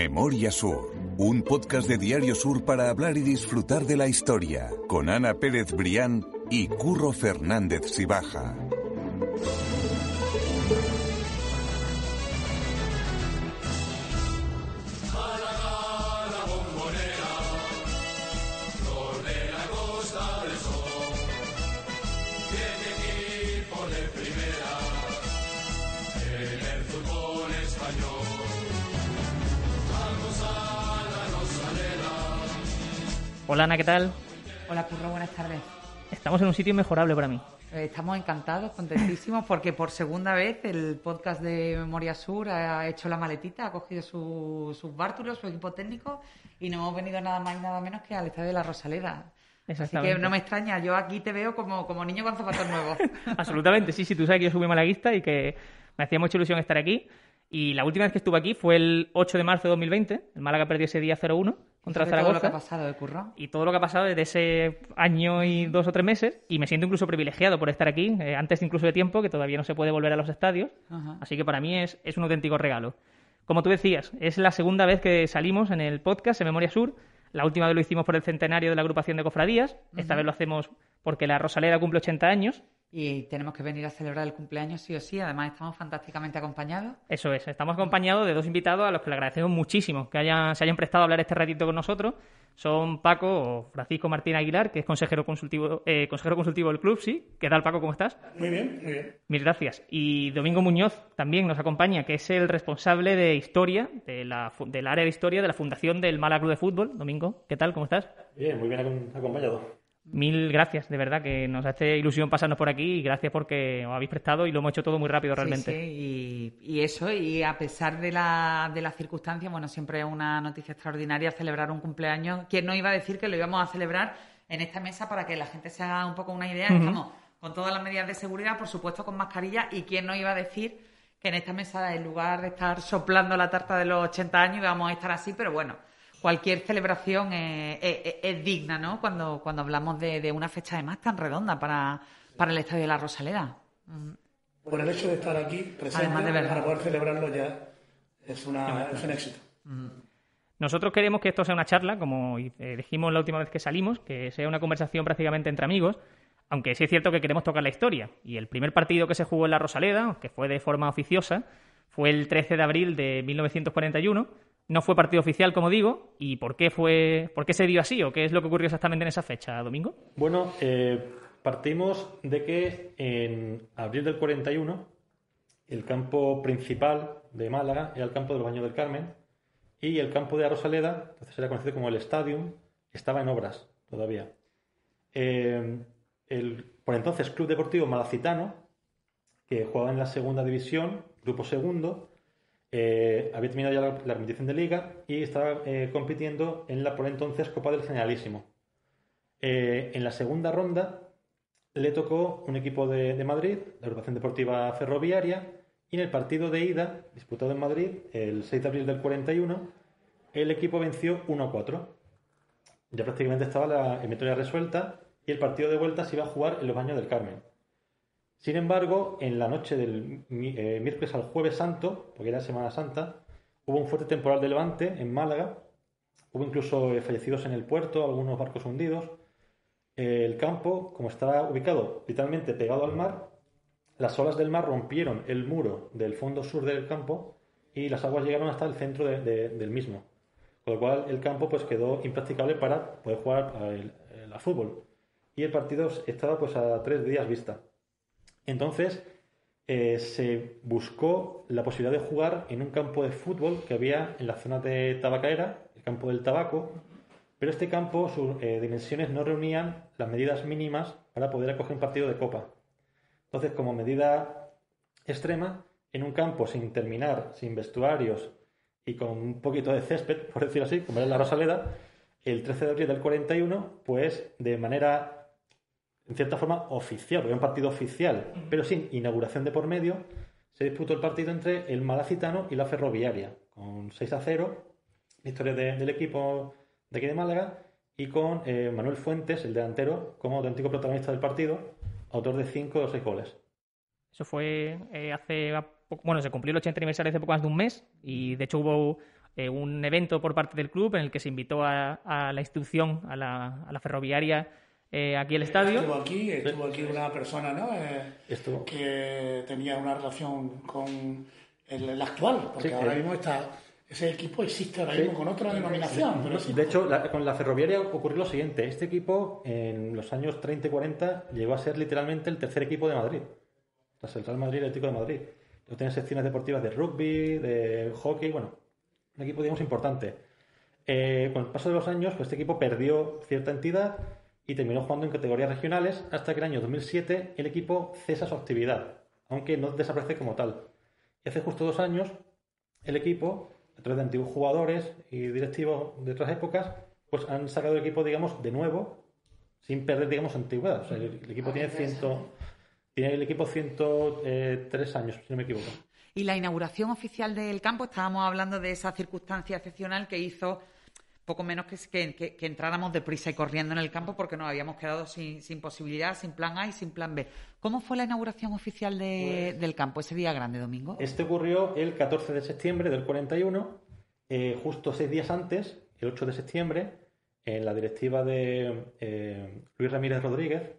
Memoria Sur, un podcast de Diario Sur para hablar y disfrutar de la historia, con Ana Pérez Brián y Curro Fernández Sibaja. Hola Ana, ¿qué tal? Hola Curro, buenas tardes. Estamos en un sitio inmejorable para mí. Eh, Estamos encantados, contentísimos, porque por segunda vez el podcast de Memoria Sur ha hecho la maletita, ha cogido su- sus bártulos, su equipo técnico, y no hemos venido nada más y nada menos que al estadio de la Rosaleda. Así que no me extraña, yo aquí te veo como, como niño con zapatos nuevos. Absolutamente, sí, sí, tú sabes que yo soy muy malaguista y que me hacía mucha ilusión estar aquí. Y la última vez que estuve aquí fue el 8 de marzo de 2020. El Málaga perdió ese día 0-1 contra Sobre todo lo que ha Zaragoza. pasado, ¿eh, Curro? Y todo lo que ha pasado desde ese año y dos o tres meses. Y me siento incluso privilegiado por estar aquí, eh, antes incluso de tiempo, que todavía no se puede volver a los estadios. Ajá. Así que para mí es, es un auténtico regalo. Como tú decías, es la segunda vez que salimos en el podcast en Memoria Sur. La última vez lo hicimos por el centenario de la agrupación de cofradías. Esta vez lo hacemos porque la Rosaleda cumple 80 años. Y tenemos que venir a celebrar el cumpleaños sí o sí, además estamos fantásticamente acompañados. Eso es, estamos acompañados de dos invitados a los que le agradecemos muchísimo que hayan, se hayan prestado a hablar este ratito con nosotros. Son Paco o Francisco Martín Aguilar, que es consejero consultivo, eh, consejero consultivo del club, sí. ¿Qué tal, Paco? ¿Cómo estás? Muy bien, muy bien. Mil gracias. Y Domingo Muñoz también nos acompaña, que es el responsable de historia, de la, del área de historia de la Fundación del Málaga Club de Fútbol. Domingo, ¿qué tal? ¿Cómo estás? Bien, muy bien acom- acompañado. Mil gracias, de verdad, que nos hace ilusión pasarnos por aquí y gracias porque os habéis prestado y lo hemos hecho todo muy rápido realmente. Sí, sí, y, y eso, y a pesar de la, de las circunstancias, bueno, siempre es una noticia extraordinaria celebrar un cumpleaños. ¿Quién no iba a decir que lo íbamos a celebrar en esta mesa para que la gente se haga un poco una idea? Estamos con todas las medidas de seguridad, por supuesto con mascarilla, y quién no iba a decir que en esta mesa, en lugar de estar soplando la tarta de los 80 años, íbamos a estar así, pero bueno. Cualquier celebración es, es- es digna, ¿no? Cuando, cuando hablamos de, de una fecha además tan redonda para, para el Estadio de la Rosaleda. Por el hecho de estar aquí presente Además de para poder celebrarlo ya es, una, es un éxito. Nosotros queremos que esto sea una charla, como eh, dijimos la última vez que salimos, que sea una conversación prácticamente entre amigos, aunque sí es cierto que queremos tocar la historia. Y el primer partido que se jugó en la Rosaleda, que fue de forma oficiosa, fue el 13 de abril de 1941. No fue partido oficial, como digo. ¿Y por qué, fue, por qué se dio así o qué es lo que ocurrió exactamente en esa fecha, Domingo? Bueno, eh, partimos de que en abril del 41 el campo principal de Málaga era el campo de los Baños del Carmen y el campo de la Rosaleda, entonces era conocido como el Stadium, estaba en obras todavía. Eh, el por entonces Club Deportivo Malacitano, que jugaba en la segunda división, grupo segundo, eh, había terminado ya la, la competición de liga y estaba eh, compitiendo en la por entonces Copa del Generalísimo. Eh, en la segunda ronda le tocó un equipo de, de Madrid, la agrupación deportiva ferroviaria, y en el partido de ida, disputado en Madrid, el 6 de abril del 41, el equipo venció 1-4. Ya prácticamente estaba la eliminatoria resuelta y el partido de vuelta se iba a jugar en los baños del Carmen. Sin embargo, en la noche del eh, miércoles al jueves santo, porque era Semana Santa, hubo un fuerte temporal de levante en Málaga. Hubo incluso eh, fallecidos en el puerto, algunos barcos hundidos. El campo, como estaba ubicado literalmente pegado al mar, las olas del mar rompieron el muro del fondo sur del campo y las aguas llegaron hasta el centro de- de- del mismo. Con lo cual el campo pues quedó impracticable para poder jugar a, el- a fútbol. Y el partido estaba pues a tres días vista. Entonces eh, se buscó la posibilidad de jugar en un campo de fútbol que había en la zona de Tabacalera, el campo del tabaco, pero este campo, sus eh, dimensiones no reunían las medidas mínimas para poder acoger un partido de copa. Entonces, como medida extrema, en un campo sin terminar, sin vestuarios y con un poquito de césped, por decirlo así, como era la Rosaleda, el 13 de abril del 41, pues de manera en cierta forma oficial, porque era un partido oficial, pero sin inauguración de por medio, se disputó el partido entre el Malacitano y la Ferroviaria, con 6 a 0, victoria de- del equipo de aquí de Málaga, y con eh, Manuel Fuentes, el delantero, como auténtico protagonista del partido, autor de 5 o 6 goles. Eso fue eh, hace. poco- Bueno, se cumplió el 80 aniversario hace poco más de un mes y de hecho hubo eh, un evento por parte del club en el que se invitó a, la institución, a la, a la ferroviaria, eh, aquí el estadio. Estuvo aquí, estuvo aquí una persona ¿no? Eh, que tenía una relación con el, actual, porque ahora mismo está ese equipo existe ahora mismo con otra denominación. de hecho, con la ferroviaria ocurrió lo siguiente. Este equipo, en los años 30 y 40, llegó a ser literalmente el tercer equipo de Madrid. Tras el Real Madrid y el Atlético de Madrid. Tenía secciones deportivas de rugby, de hockey, bueno, un equipo, digamos, importante. Eh, con el paso de los años, pues, este equipo perdió cierta entidad y terminó jugando en categorías regionales hasta que en el año 2007 el equipo cesa su actividad, aunque no desaparece como tal. Y hace justo dos años el equipo, a través de antiguos jugadores y directivos de otras épocas, pues han sacado el equipo, digamos, de nuevo, sin perder, digamos, antigüedad. O sea, el, equipo tiene ciento, tiene el equipo 103 años, si no me equivoco. Y la inauguración oficial del campo, estábamos hablando de esa circunstancia excepcional que hizo poco menos que, que, que, entráramos deprisa y corriendo en el campo porque nos habíamos quedado sin, sin, posibilidad, sin plan A y sin plan B. ¿Cómo fue la inauguración oficial pues del campo ese día grande, Domingo? Este ocurrió el 14 de septiembre del 41, eh, justo seis días antes, el 8 de septiembre, en la directiva de eh, Luis Ramírez Rodríguez,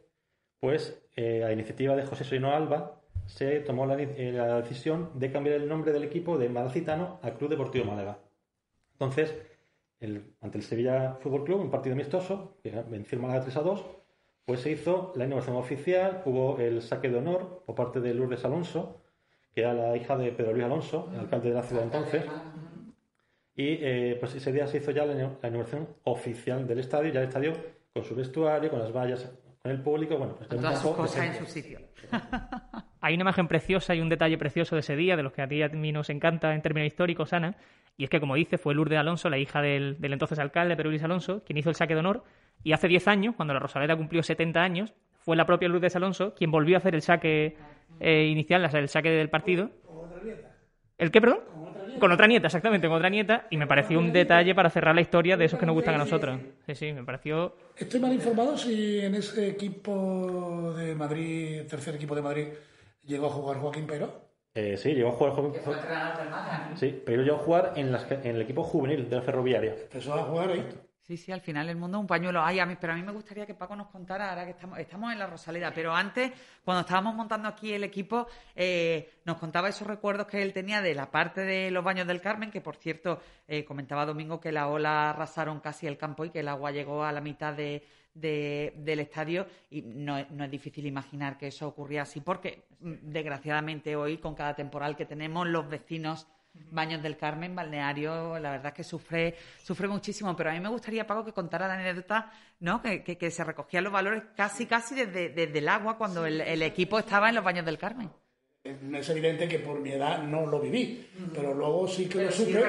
pues eh, a iniciativa de José Soino Alba, se tomó la, la, decisión de cambiar el nombre del equipo de Malacitano a Club Deportivo Málaga. Entonces, ante el Sevilla Fútbol Club, un partido amistoso, que venció el Málaga 3 a 2, pues se hizo la inauguración oficial, hubo el saque de honor por parte de Lourdes Alonso, que era la hija de Pedro Luis Alonso, el alcalde de la ciudad entonces. Y eh, pues ese día se hizo ya la, inauguración oficial del estadio, ya el estadio con su vestuario, con las vallas, con el público, bueno, pues todas sus cosas en su sitio. Hay una imagen preciosa y un detalle precioso de ese día, de los que a ti a mí nos encanta en términos históricos, Ana, y es que, como dice, fue Lourdes Alonso, la hija del, entonces alcalde, Pedro Luis Alonso, quien hizo el saque de honor. Y hace 10 años, cuando la Rosaleda cumplió 70 años, fue la propia Lourdes Alonso quien volvió a hacer el saque eh, inicial, el saque del partido. ¿Con otra nieta? ¿El qué, perdón? Con otra nieta. exactamente, con otra nieta. Y me pareció un detalle para cerrar la historia de esos que nos gustan a nosotros. Sí, sí, me pareció. Estoy mal informado si en ese equipo de Madrid, tercer equipo de Madrid, llegó a jugar Joaquín Pero. Eh, sí, llegó a jugar. Sí, pero llegó a jugar en, en, el equipo juvenil de la Ferroviaria. Empezó a jugar ahí. Sí, sí, al final el mundo es un pañuelo. Ay, a mí, pero a mí me gustaría que Paco nos contara, ahora que estamos, estamos en la Rosaleda, pero antes, cuando estábamos montando aquí el equipo, eh, nos contaba esos recuerdos que él tenía de la parte de los baños del Carmen, que por cierto, eh, comentaba Domingo que la ola arrasaron casi el campo y que el agua llegó a la mitad de, del estadio y no, no, es difícil imaginar que eso ocurría así porque mm, desgraciadamente hoy con cada temporal que tenemos los vecinos Baños del Carmen, balneario, la verdad es que sufre, sufre muchísimo, pero a mí me gustaría, Paco, que contara la anécdota, ¿no? Que, que, se recogían los valores casi, casi desde, desde el agua cuando el, el, equipo estaba en los Baños del Carmen. Es evidente que por mi edad no lo viví, pero luego sí que lo supe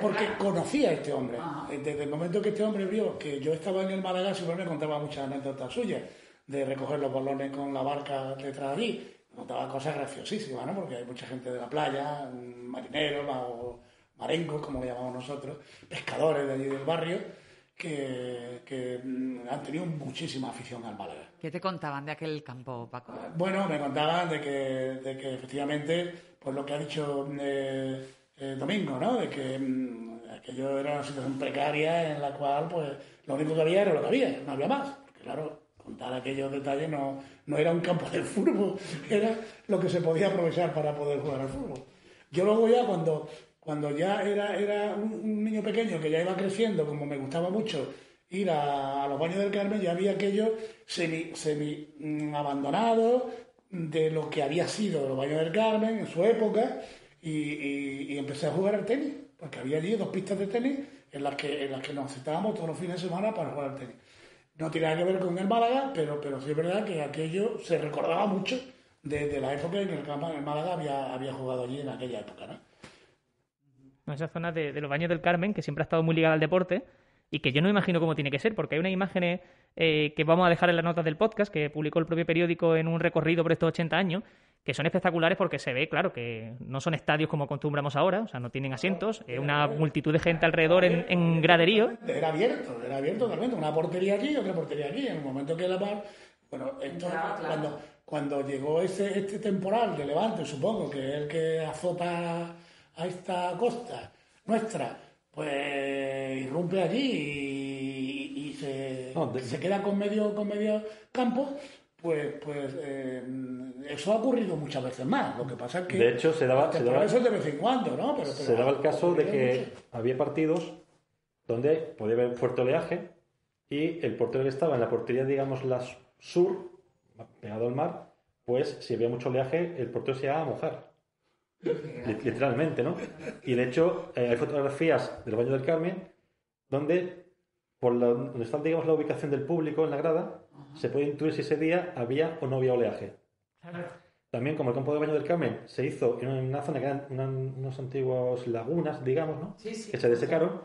porque conocía a este hombre. Desde el momento que este hombre vio que yo estaba en el Málaga, siempre me contaba muchas anécdotas suyas de recoger los balones con la barca detrás de allí. Contaba cosas graciosísimas, ¿no? Porque hay mucha gente de la playa, marineros o marengos, como le llamamos nosotros, pescadores de allí del barrio que, mm, han tenido muchísima afición al Málaga. ¿Qué te contaban de aquel campo, Paco? Bueno, me contaban de que, de que efectivamente, pues lo que ha dicho eh, eh, Domingo, ¿no? De que mm, aquello era una situación precaria en la cual, pues, lo único que había era lo que había, no había más. Porque, claro, contar aquellos detalles no, no era un campo de fútbol, era lo que se podía aprovechar para poder jugar al fútbol. Yo luego ya cuando cuando ya era, era un, niño pequeño que ya iba creciendo, como me gustaba mucho ir a, los baños del Carmen, ya había aquello semi, semi mm, abandonado de lo que había sido los baños del Carmen en su época y, empecé a jugar al tenis, porque había allí dos pistas de tenis en las que, en las que nos sentábamos todos los fines de semana para jugar al tenis. No tiene nada que ver con el Málaga, pero, pero sí es verdad que aquello se recordaba mucho de, la época en que el, el Málaga había, había jugado allí en aquella época. ¿no? Esa zona de, los baños del Carmen, que siempre ha estado muy ligada al deporte y que yo no imagino cómo tiene que ser, porque hay unas imágenes eh, que vamos a dejar en las notas del podcast, que publicó el propio periódico en un recorrido por estos 80 años, que son espectaculares porque se ve, claro, que no son estadios como acostumbramos ahora, o sea, no tienen asientos, es una multitud de gente alrededor en, en graderío. Era abierto, era abierto totalmente, una portería aquí y otra portería aquí, en el momento que la par... Bueno, cuando, cuando llegó ese, este temporal de Levante, supongo, que es el que azota a esta costa nuestra, pues irrumpe allí y, y se, No, de- se queda con medio, con medio campo, pues, pues eh, eso ha ocurrido muchas veces más. Lo que pasa es que De hecho, se daba- se daba- eso es de vez en cuando, ¿no? Pero, Se pero daba el caso de que mucho. había partidos donde podía haber fuerte oleaje y el portero que estaba en la portería, digamos, la sur, pegado al mar, pues si había mucho oleaje, el portero se iba a mojar. Li- Literalmente, ¿no? Y de hecho, eh, hay fotografías del baño del Carmen donde, por la- donde está, digamos, la ubicación del público en la grada, se puede intuir si ese día había o no había oleaje. También, como el campo de baño del Carmen se hizo en una zona que eran una- unos antiguos lagunas, digamos, ¿no? Sí, sí. Que se desecaron.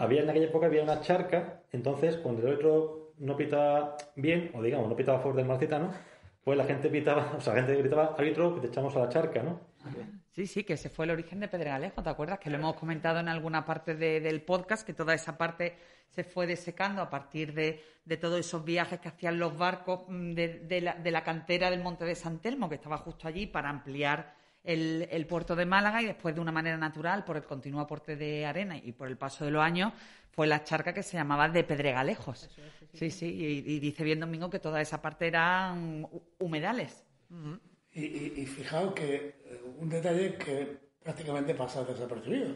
Había en aquella época había una charca, entonces cuando el otro no pitaba bien, o digamos, no pitaba a favor del marcitano, pues la gente pitaba, o sea, la gente gritaba, árbitro, que te echamos a la charca, ¿no? Sí, sí, que ese fue el origen de Pedregalejo, ¿te acuerdas? Que lo hemos comentado en alguna parte de- del podcast, que toda esa parte se fue desecando a partir de, de todos esos viajes que hacían los barcos mm, de, la, de la cantera del Monte de San Telmo, que estaba justo allí para ampliar el, el puerto de Málaga y después de una manera natural, por el continuo aporte de arena y por el paso de los años, fue la charca que se llamaba de Pedregalejos. Sí, sí, y, y dice bien Domingo que toda esa parte eran hu- humedales. Y, y- y fijaos que eh, un detalle que prácticamente pasa desapercibido,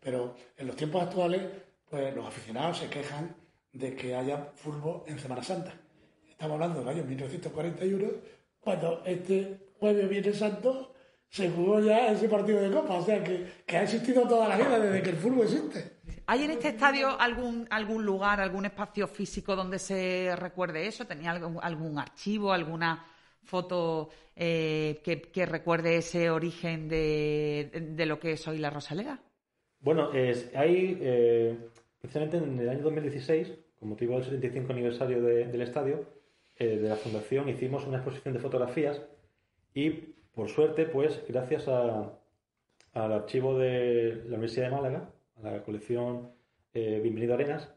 pero en los tiempos actuales, pues los aficionados se quejan de que haya fútbol en Semana Santa. Estamos hablando del año 1941, cuando este jueves Viernes Santo se jugó ya ese partido de Copa, o sea que, que ha existido toda la vida desde que el fútbol existe. ¿Hay en este estadio algún, algún lugar, algún espacio físico donde se recuerde eso? ¿Tenía algún, algún archivo, alguna foto eh, que, que recuerde ese origen de, de lo que es hoy la Rosaleda? Bueno, es, hay, eh, precisamente en el año 2016, con motivo del 75 aniversario de- del estadio, eh, de la fundación, hicimos una exposición de fotografías y, por suerte, pues, gracias a- al archivo de la Universidad de Málaga, a la colección eh, Bienvenido Arenas,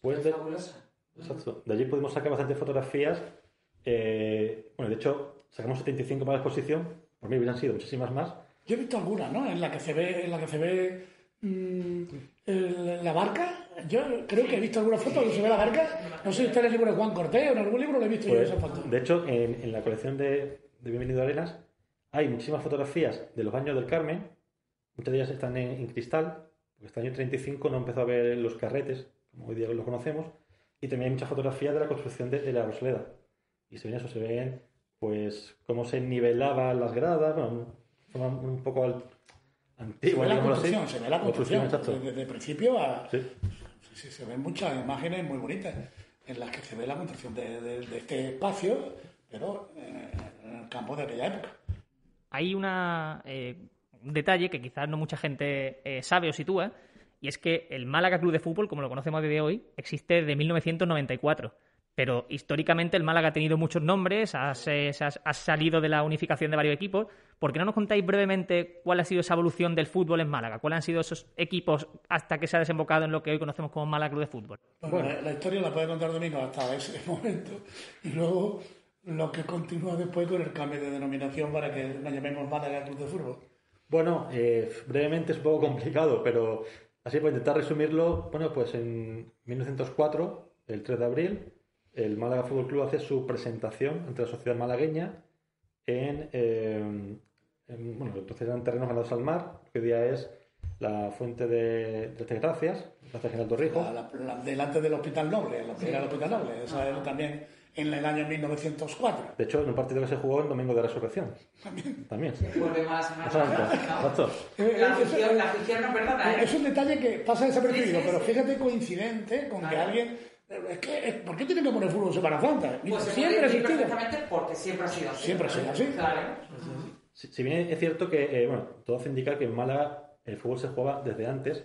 pues, de, exacto, de allí pudimos sacar bastantes fotografías. Eh, bueno, de hecho, sacamos 75 para la exposición, por mí hubieran sido muchísimas más, Yo he visto algunas, ¿no? En la que se ve, en la que se ve mm, el- la barca. Yo creo que he visto alguna foto donde se ve la barca. No sé si está en el libro de Juan Cortés o en algún libro lo he visto yo Pues, esa foto. de hecho, en, en la colección de, de Bienvenido a Arenas hay muchísimas fotografías de los baños del Carmen. Muchas de ellas están en, en cristal, porque hasta el año 35 no empezó a ver los carretes, como hoy día los conocemos. Y también hay muchas fotografías de la construcción de, de la Rosaleda. Y se ven eso, se ven pues cómo se nivelaban las gradas, bueno, un poco al- Se antigua, ve la digámoslo así. construcción, se ve la construcción. exacto. Desde, desde principio a. Sí. sí, se ven muchas imágenes muy bonitas en las que se ve la construcción de, de- de este espacio, pero eh, en el campo de aquella época. Hay una, eh, un detalle que quizás no mucha gente eh, sabe o sitúa, y es que el Málaga Club de Fútbol, como lo conocemos a día de hoy, existe desde 1994. Pero históricamente el Málaga ha tenido muchos nombres, ha, salido de la unificación de varios equipos. ¿Por qué no nos contáis brevemente cuál ha sido esa evolución del fútbol en Málaga? ¿Cuáles han sido esos equipos hasta que se ha desembocado en lo que hoy conocemos como Málaga Club de Fútbol? Bueno, La, la historia la puede contar Domingo hasta ese momento y luego lo que continúa después con el cambio de denominación para que la llamemos Málaga Club de Fútbol. Bueno, eh, brevemente es un poco complicado, pero así para intentar resumirlo, bueno, pues en 1904, el 3 de abril, el Málaga Fútbol Club hace su presentación ante la sociedad malagueña en, eh, en- bueno, entonces eran terrenos ganados al mar, que hoy día es la fuente de, de Gracias, Gracias General Torrijos. La- la- la- delante del Hospital Noble, lo que era el Hospital Noble, esa era también en el año 1904. De hecho, en un partido que se jugó en Domingo de Resurrección. También. Volvemos a la semana Exacto, exacto. Eh, La eh, afición, la afición no perdona, ¿eh? Es un detalle que pasa desapercibido, Sí, sí, pero sí. fíjate coincidente con que Claro. alguien... Es que, es- ¿Por qué tienen que poner fútbol en Semana Santa? Pues se siempre perfectamente porque siempre ha sido así. Siempre ha sido así. Claro. Si, si bien es cierto que, eh, bueno, todo hace indicar que en Málaga el fútbol se jugaba desde antes,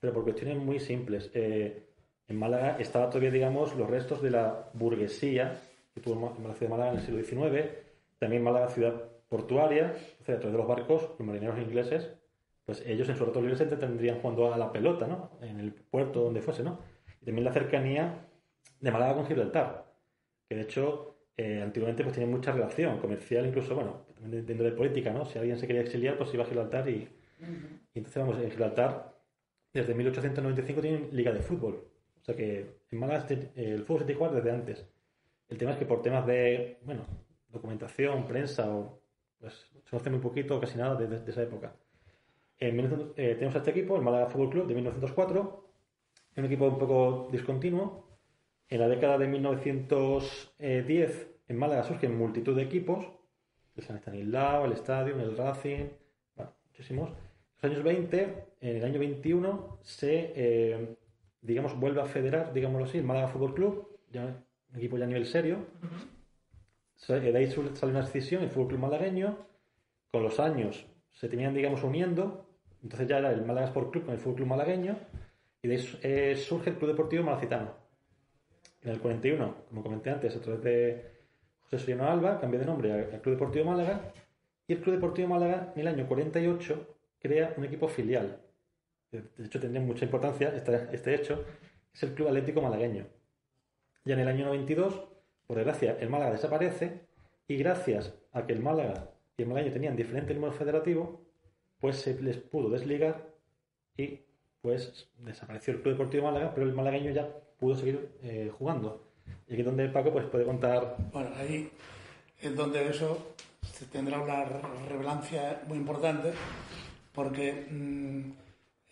pero por cuestiones muy simples. Eh, en Málaga estaba todavía, digamos, los restos de la burguesía que tuvo la ciudad de Málaga en el siglo XIX, también Málaga ciudad portuaria, o sea, a través de los barcos, los marineros ingleses, pues ellos en su rato libre se entretendrían jugando a la pelota, ¿no? En el puerto donde fuese, ¿no? Y también la cercanía de Málaga con Gibraltar, que de hecho eh, antiguamente pues tenía mucha relación comercial, incluso, bueno, también de, de política, ¿no? Si alguien se quería exiliar, pues iba a Gibraltar y, y entonces, vamos, en Gibraltar, desde 1895 tienen liga de fútbol. O sea que en Málaga el fútbol se juega desde antes. El tema es que por temas de, bueno, documentación, prensa, o, pues se conoce muy poquito, casi nada desde esa época. En, eh, tenemos a este equipo, el Málaga Fútbol Club de 1904, un equipo un poco discontinuo. En la década de 1910 en Málaga surgen multitud de equipos, el San Estanislao, el Estadio, el Racing, bueno, muchísimos. En los años 20, en el año 21, se, eh, digamos, vuelve a federar, digámoslo así, el Málaga Fútbol Club, ya, un equipo ya a nivel serio. De ahí sale una decisión, el Fútbol Club malagueño. Con los años se tenían, digamos, uniendo. Entonces ya era el Málaga Sport Club con el Fútbol Club malagueño. Y de ahí eh, surge el Club Deportivo Malacitano. En el 41, como comenté antes, a través de José Soriano Alba, cambia de nombre al Club Deportivo Málaga. Y el Club Deportivo Málaga, en el año 48, crea un equipo filial. De hecho, tendría mucha importancia este, este hecho. Es el Club Atlético Malagueño. Ya en el año 92, por desgracia, el Málaga desaparece y gracias a que el Málaga y el Malagueño tenían diferente número federativo, pues se les pudo desligar y pues desapareció el Club Deportivo Málaga, pero el malagueño ya pudo seguir eh, jugando. Y aquí es donde Paco pues, puede contar. Bueno, ahí es donde eso se tendrá una relevancia muy importante, porque mm,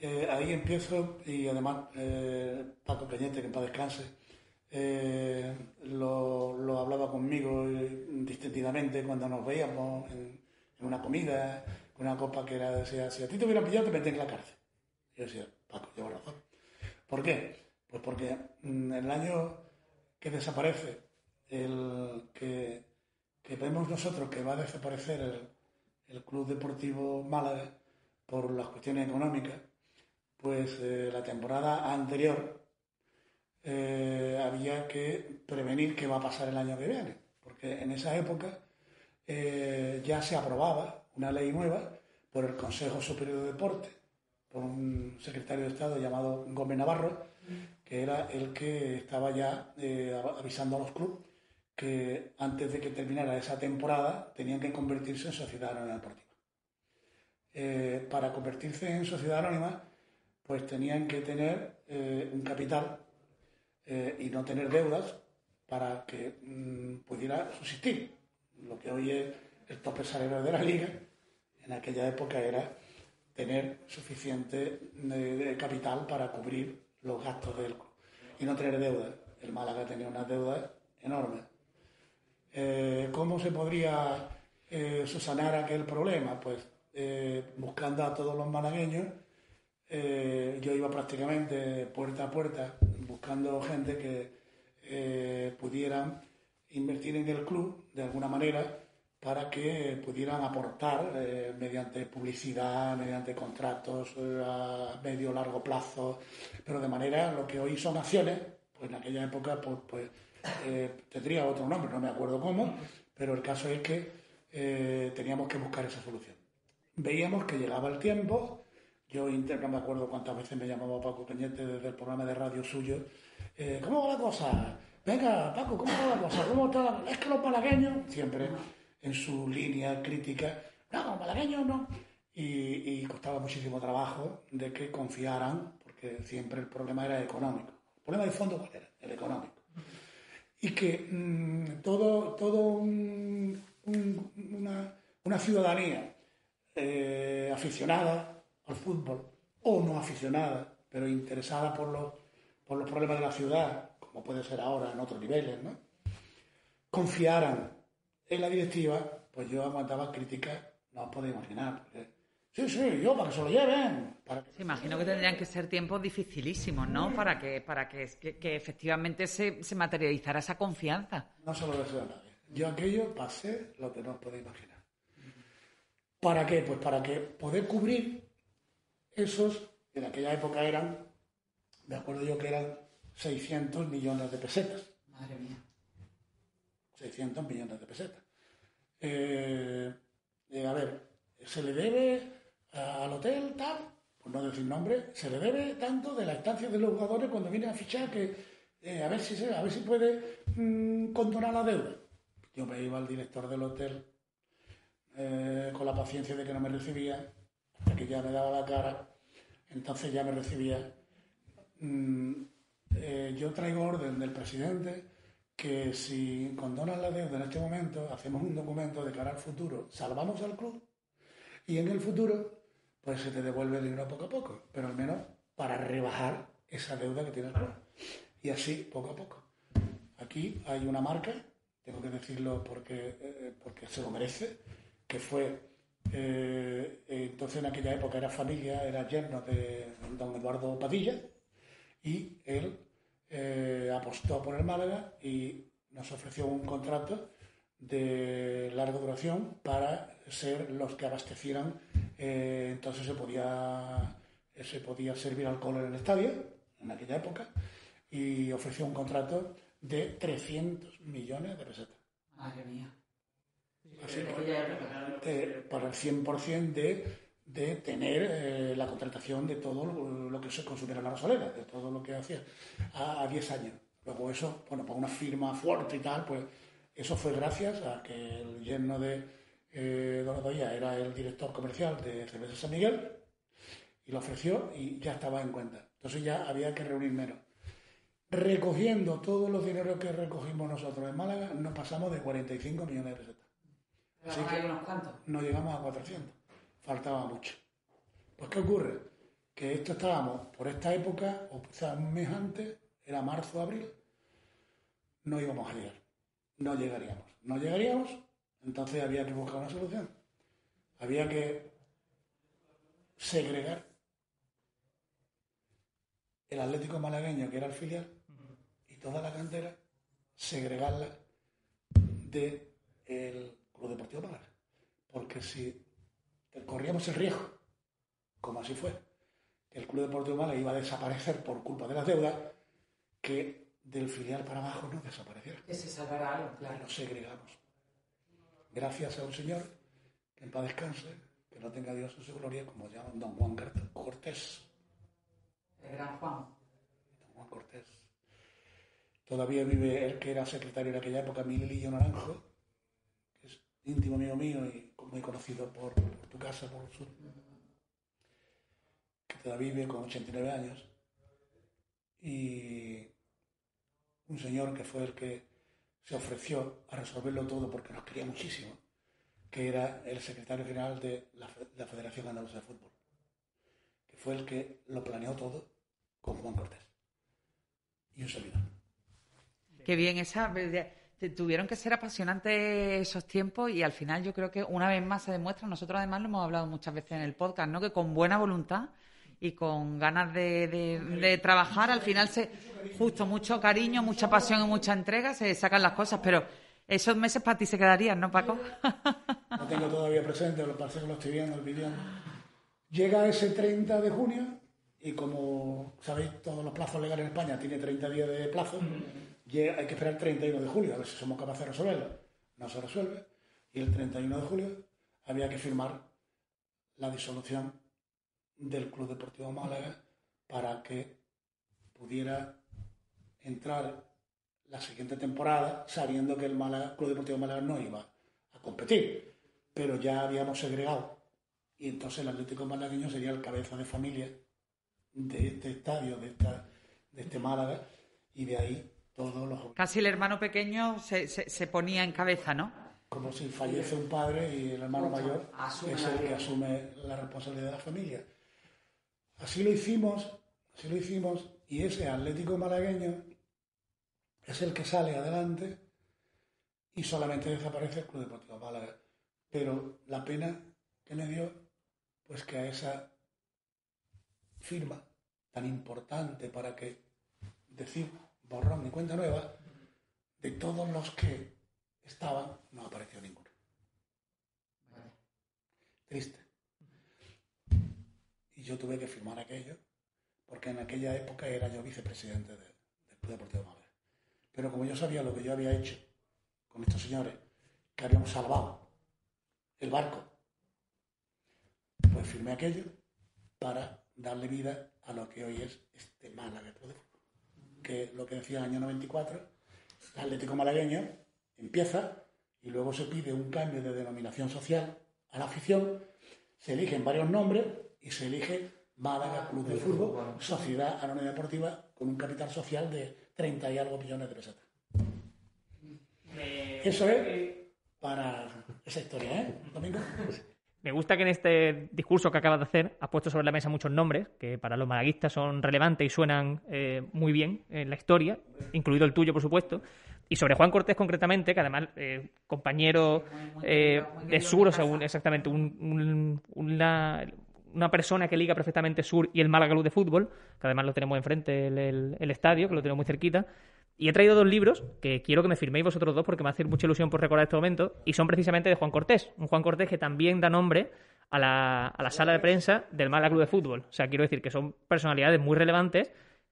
eh, ahí empiezo, y además eh, Paco Peñete, que paz descanse, lo, lo, hablaba conmigo distintidamente cuando nos veíamos en, una comida, una copa que era, decía, si a ti te hubieran pillado te meten en la cárcel. yo decía, Paco, razón. ¿Por qué? Pues porque mm, el año que desaparece, el que, vemos nosotros que va a desaparecer el, Club Deportivo Málaga por las cuestiones económicas, pues eh, la temporada anterior eh, había que prevenir qué va a pasar el año que viene, porque en esa época eh, ya se aprobaba una ley nueva por el Consejo Superior de Deporte por un secretario de Estado llamado Gómez Navarro, que era el que estaba ya eh, avisando a los clubes que antes de que terminara esa temporada tenían que convertirse en sociedad anónima deportiva. Eh, para convertirse en sociedad anónima, pues tenían que tener eh, un capital y no tener deudas para que mm, pudiera subsistir. Lo que hoy es el tope salarial de la liga, en aquella época era tener suficiente eh, capital para cubrir los gastos del club y no tener deuda. El Málaga tenía una deuda enorme. Eh, ¿Cómo se podría eh, subsanar aquel problema? Pues buscando a todos los malagueños. yo iba prácticamente puerta a puerta buscando gente que pudieran invertir en el club de alguna manera para que pudieran aportar eh, mediante publicidad, mediante contratos eh, a medio largo plazo, pero de manera lo que hoy son acciones, pues en aquella época pues, pues eh, tendría otro nombre, no me acuerdo cómo, pero el caso es que teníamos que buscar esa solución. Veíamos que llegaba el tiempo, yo no me acuerdo cuántas veces me llamaba Paco Peñete desde el programa de radio suyo, ¿cómo va la cosa? Venga, Paco, ¿cómo va la cosa? ¿Cómo está? Es que los malagueños, siempre en su línea crítica, no, malagueño no. Y, costaba muchísimo trabajo de que confiaran, porque siempre el problema era económico. El problema de fondo, ¿cuál era? El económico. Y que mm, todo, todo una, una, ciudadanía eh, aficionada al fútbol, o no aficionada, pero interesada por los, por los problemas de la ciudad, como puede ser ahora en otros niveles, ¿no? confiaran en la directiva, pues yo aguantaba críticas, no os podéis imaginar. sí, sí, yo, para que se lo lleven. Para que... imagino que tendrían que ser tiempos dificilísimos, ¿no? Para que, para que, que, efectivamente se, se, materializara esa confianza. No se lo deseo a nadie. Yo aquello pasé lo que no os podéis imaginar. ¿Para qué? Pues para que poder cubrir esos, en aquella época eran, me acuerdo yo que eran 600 millones de pesetas. Madre mía. 600 millones de pesetas. Eh, eh, a ver, se le debe al hotel tal, por no decir nombre, se le debe tanto de la estancia de los jugadores cuando vienen a fichar que eh, a ver si se, a ver si puede mm, condonar la deuda. Yo me iba al director del hotel con la paciencia de que no me recibía, hasta que ya me daba la cara entonces ya me recibía. Mm, eh, yo traigo orden del presidente que si condonan la deuda en este momento, hacemos un documento de cara al futuro, salvamos al club y en el futuro, pues se te devuelve el dinero poco a poco, pero al menos para rebajar esa deuda que tiene el club. Y así, poco a poco. Aquí hay una marca, tengo que decirlo porque, eh, porque se lo merece, que fue, eh, entonces en aquella época era familia, era yerno de don Eduardo Padilla, y él eh, apostó por el Málaga y nos ofreció un contrato de larga duración para ser los que abastecieran. Eh, entonces se podía, se podía servir alcohol en el estadio, en aquella época, y ofreció un contrato de 300 millones de pesetas. Madre mía. Así que, para el 100% de de tener eh, la contratación de todo lo, que se consumiera en la Rosaleda, de todo lo que hacía a, 10 años. Luego eso, bueno, para una firma fuerte y tal, pues eso fue gracias a que el yerno de eh, era el director comercial de Cerveza San Miguel y lo ofreció y ya estaba en cuenta. Entonces ya había que reunir menos. Recogiendo todos los dineros que recogimos nosotros en Málaga, nos pasamos de 45 millones de pesetas. Así que unos cuantos. no llegamos a 400 faltaba mucho. Pues ¿qué ocurre? Que esto estábamos por esta época, o quizás un mes antes, era marzo, abril, no íbamos a llegar, no llegaríamos. No llegaríamos, entonces había que buscar una solución. Había que segregar el Atlético Malagueño, que era el filial, y toda la cantera, segregarla del Club Deportivo Málaga. Porque si corríamos el riesgo, como así fue, que el Club Deportivo Málaga iba a desaparecer por culpa de las deudas, que del filial para abajo no desapareciera. Que se salvara algo, claro. Y nos segregamos. Gracias a un señor que en paz descanse, que no tenga Dios en su gloria, como llaman don Juan Cortés. El gran Juan. Don Juan Cortés. Todavía vive el que era secretario en aquella época, Miguelillo Naranjo, que es íntimo amigo mío y muy conocido por, tu casa, por el sur, que todavía vive con 89 años, y un señor que fue el que se ofreció a resolverlo todo porque nos quería muchísimo, que era el secretario general de la, Federación Andaluza de Fútbol, que fue el que lo planeó todo con Juan Cortés y un servidor. Qué bien esa tuvieron que ser apasionantes esos tiempos y al final yo creo que una vez más se demuestra, nosotros además lo hemos hablado muchas veces en el podcast, ¿no? que con buena voluntad y con ganas de, trabajar, al final se justo mucho cariño, mucha pasión y mucha entrega se sacan las cosas, pero esos meses para ti se quedarían, ¿no, Paco? No tengo todavía presente, lo parece que lo estoy viendo, vídeo. Llega ese 30 de junio y como sabéis, todos los plazos legales en España tiene 30 días de plazo hay que esperar el 31 de julio a ver si somos capaces de resolverlo. No se resuelve. Y el 31 de julio había que firmar la disolución del Club Deportivo Málaga para que pudiera entrar la siguiente temporada sabiendo que el Club Deportivo Málaga no iba a competir. Pero ya habíamos segregado. Y entonces el Atlético Malagueño sería el cabeza de familia de este estadio, de, de este Málaga, y de ahí Casi el hermano pequeño se, se, ponía en cabeza, ¿no? Como si fallece un padre y el hermano mayor es el que asume la responsabilidad de la familia. Así lo hicimos, así lo hicimos, y ese Atlético malagueño es el que sale adelante y solamente desaparece el Club Deportivo Málaga. Pero la pena que me dio, pues que a esa firma tan importante para que decir borrón ni cuenta nueva, de todos los que estaban, no apareció ninguno. Triste. Y yo tuve que firmar aquello, porque en aquella época era yo vicepresidente del Club Deportivo Málaga. Pero como yo sabía lo que yo había hecho con estos señores, que habíamos salvado el barco, pues firmé aquello para darle vida a lo que hoy es este Málaga Club que lo que decía el año 94, el Atlético Malagueño empieza y luego se pide un cambio de denominación social a la afición, se eligen varios nombres y se elige Málaga Club de Fútbol, Sociedad Anónima Deportiva, con un capital social de 30 y algo millones de pesetas. Eso es para esa historia, ¿eh, Domingo? Me gusta que en este discurso que acabas de hacer has puesto sobre la mesa muchos nombres que para los malaguistas son relevantes y suenan eh, muy bien en la historia, incluido el tuyo, por supuesto. Y sobre Juan Cortés concretamente, que además eh, compañero eh, de Sur, o sea, un- exactamente, un- un- una, una persona que liga perfectamente Sur y el Málaga Club de Fútbol, que además lo tenemos enfrente el, el- el estadio, que lo tenemos muy cerquita. Y he traído dos libros que quiero que me firméis vosotros dos porque me hace mucha ilusión por recordar este momento. Y son precisamente de Juan Cortés. Un Juan Cortés que también da nombre a la, a la sala de prensa del Málaga Club de Fútbol. O sea, quiero decir que son personalidades muy relevantes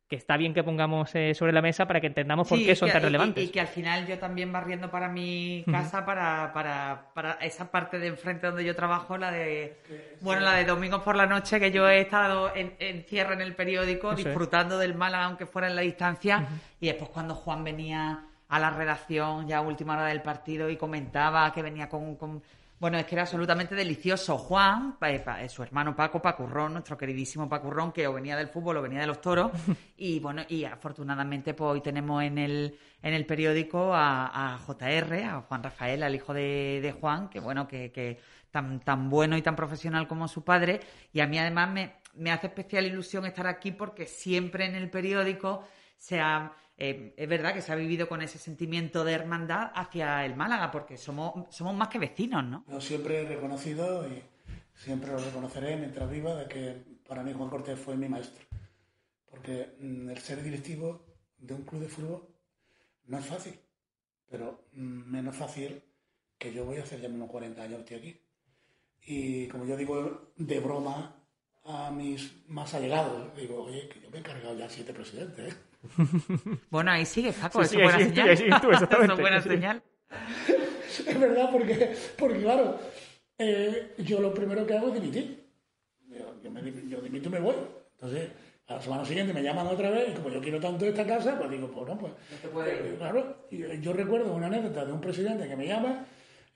que está bien que pongamos eh, sobre la mesa para que entendamos por Sí, qué son que- tan y- relevantes. Y, que al final yo también barriendo para mi casa, para, para, para esa parte de enfrente donde yo trabajo, la de, bueno, la de domingos por la noche, que yo he estado en, en cierre en el periódico, Eso es. disfrutando del Málaga, aunque fuera en la distancia, y después cuando Juan venía a la redacción ya a última hora del partido y comentaba que venía con... con- bueno, es que era absolutamente delicioso. Juan, pa- eh, su hermano Paco, Pacurrón, nuestro queridísimo Pacurrón, que o venía del fútbol o venía de los toros. Y bueno, y afortunadamente pues hoy tenemos en el, en el periódico a, a JR, a Juan Rafael, al hijo de, de Juan, que bueno, que, que tan, tan bueno y tan profesional como su padre. Y a mí además me, me hace especial ilusión estar aquí porque siempre en el periódico se ha, eh, es verdad que se ha vivido con ese sentimiento de hermandad hacia el Málaga, porque somos, más que vecinos, ¿no? Yo siempre he reconocido y siempre lo reconoceré mientras viva de que para mí Juan Cortés fue mi maestro. Porque mm, el ser directivo de un club de fútbol no es fácil, pero mm, menos fácil que yo voy a hacer ya mismo 40 años estoy aquí. Y como yo digo de broma a mis más allegados, digo, oye, que yo me he cargado ya siete presidentes, ¿eh? Bueno, ahí sigue, Paco, Sí, eso sí, es buena tú, señal. es buena Sí. señal. Es verdad, porque, porque claro, eh, yo lo primero que hago es dimitir. Yo, yo me yo dimito y me voy. Entonces, a la semana siguiente me llaman otra vez y como yo quiero tanto esta casa, pues digo, pues no, pues... eh, claro, yo, yo recuerdo una anécdota de un presidente que me llama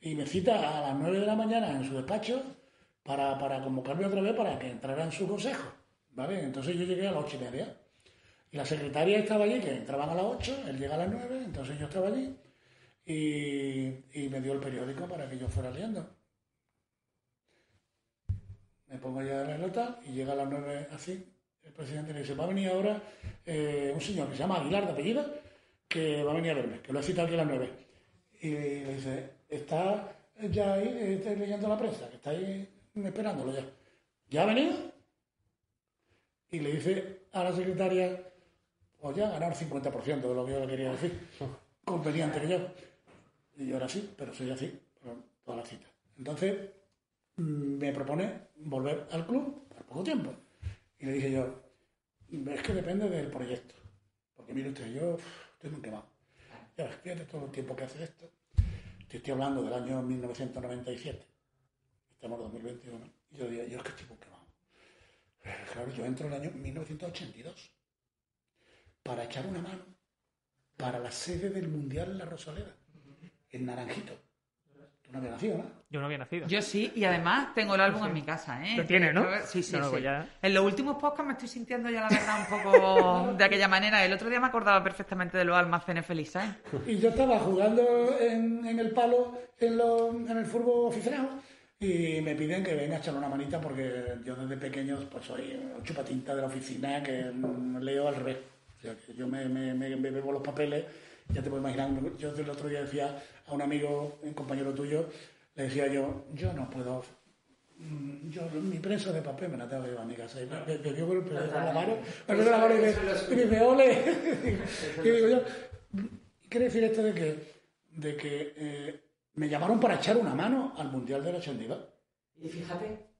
y me cita a las 9 de la mañana en su despacho para, para convocarme otra vez para que entrara en su consejo. ¿Vale? Entonces yo llegué a las ocho y media. Y la secretaria estaba allí, que entraban a las 8, él llega a las 9, entonces yo estaba allí y, y me dio el periódico para que yo fuera leyendo. Me pongo ya la nota y llega a las 9 así. El presidente le dice, va a venir ahora eh, un señor que se llama Aguilar de apellido, que va a venir a verme, que lo he citado aquí a las 9. Y le dice, está ya ahí está leyendo la prensa, que está ahí esperándolo ya. ¿Ya ha venido? Y le dice a la secretaria, pues ya el 50% de lo que yo le quería decir. Conveniente que yo. Y yo ahora sí, pero soy así, toda la cita. Entonces, mm, me propone volver al club por poco tiempo. Y le dije yo, es que depende del proyecto. Porque mire usted, yo estoy muy quemado. Ya ves, fíjate todo el tiempo que hace esto. Te estoy hablando del año 1997. Estamos en 2021. Y yo diría, yo es que estoy muy quemado. Claro, yo entro en el año 1982 para echar una mano para la sede del Mundial en la Rosaleda, en Naranjito. Tú no habías nacido, ¿no? Yo no había nacido. Yo sí, y además tengo el álbum en mi casa, ¿eh? Lo tienes, ¿no? Sí, sí, No, sí. pues ya- En los últimos podcasts me estoy sintiendo ya, la verdad, un poco de aquella manera. El otro día me acordaba perfectamente de los almacenes Felisain. Y yo estaba jugando en, en el palo en, lo- en el fútbol aficionado y me piden que venga a echarle una manita porque yo desde pequeño pues soy un chupatinta de la oficina que leo al revés. Yo me, me, me- me bebo los papeles, ya te puedes imaginar. Yo el otro día decía a un amigo, un compañero tuyo, le decía yo, yo no puedo Mm, Yo, mi prensa de papel me la tengo que llevar a mi casa. Y me, me, me en la mano, me la mano y me, y me dice, ole. y digo yo, ¿quiere decir esto de que, de que eh, me llamaron para echar una mano al Mundial del 82? Y fíjate.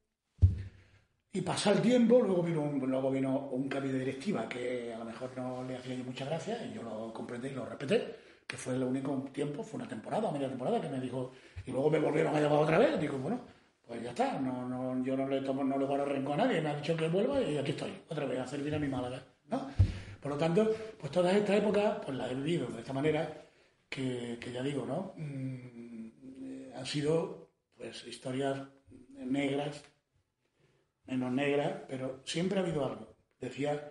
Y pasa el tiempo, luego vino, un, luego vino un cambio de directiva que a lo mejor no le hacía yo muchas gracias y yo lo comprendí y lo respeté, que fue el único tiempo, fue una temporada, media temporada que me dijo, y luego me volvieron a llamar otra vez, digo, bueno, pues ya está, no, no, yo no le tomo, no le guardo rencor a nadie, me ha dicho que vuelva y aquí estoy, otra vez, a servir a mi Málaga, ¿no? Por lo tanto, pues todas estas épocas, pues las he vivido de esta manera, que, que ya digo, ¿no? Mm, eh, han sido, pues, historias negras, menos negra, pero siempre ha habido algo. Decía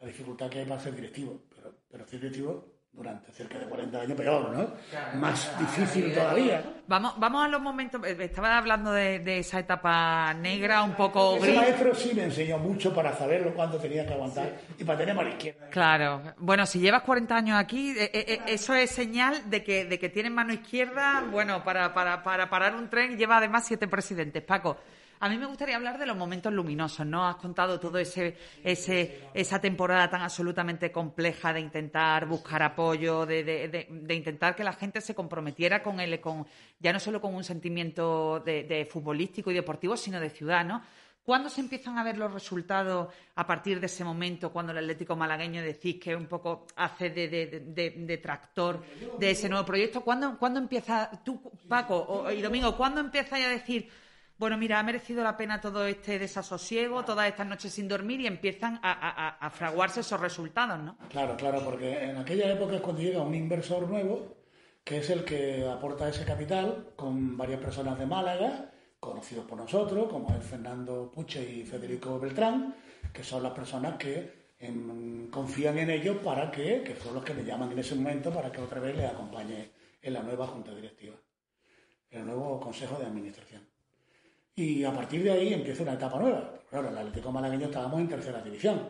la dificultad que hay para ser directivo, pero, pero ser directivo durante cerca de 40 años peor, ¿no? Más difícil todavía. Vamos, vamos a los momentos. eh, Estaba hablando de, de esa etapa negra, un poco Ese gris. maestro sí me enseñó mucho para saberlo cuándo tenía que aguantar y para tener mala izquierda. Claro. Bueno, si llevas 40 años aquí, eh, eh, eh, eso es señal de que, de que tienes mano izquierda. Bueno, para, para, para parar un tren lleva además siete presidentes. Paco, a mí me gustaría hablar de los momentos luminosos, ¿no? Has contado todo ese, esa temporada tan absolutamente compleja de intentar buscar apoyo, de, de, de- intentar que la gente se comprometiera con él, con, ya no solo con un sentimiento de, futbolístico y deportivo, sino de ciudad, ¿no? ¿Cuándo se empiezan a ver los resultados a partir de ese momento, cuando el Atlético malagueño decís que un poco hace de, de- de- tractor de ese nuevo proyecto? ¿Cuándo, cuándo empieza, tú, Paco y Domingo, cuándo empiezas a decir, bueno, mira, ha merecido la pena todo este desasosiego, todas estas noches sin dormir y empiezan a, a- a- a fraguarse esos resultados, ¿no? Claro, claro, porque en aquella época es cuando llega un inversor nuevo, que es el que aporta ese capital con varias personas de Málaga, conocidos por nosotros, como es Fernando Puche y Federico Beltrán, que son las personas que confían en ellos para que, que son los que le llaman en ese momento para que otra vez les acompañe en la nueva junta directiva, en el nuevo consejo de administración. Y a partir de ahí empieza una etapa nueva. Claro, en el Atlético Malagueño estábamos en tercera división.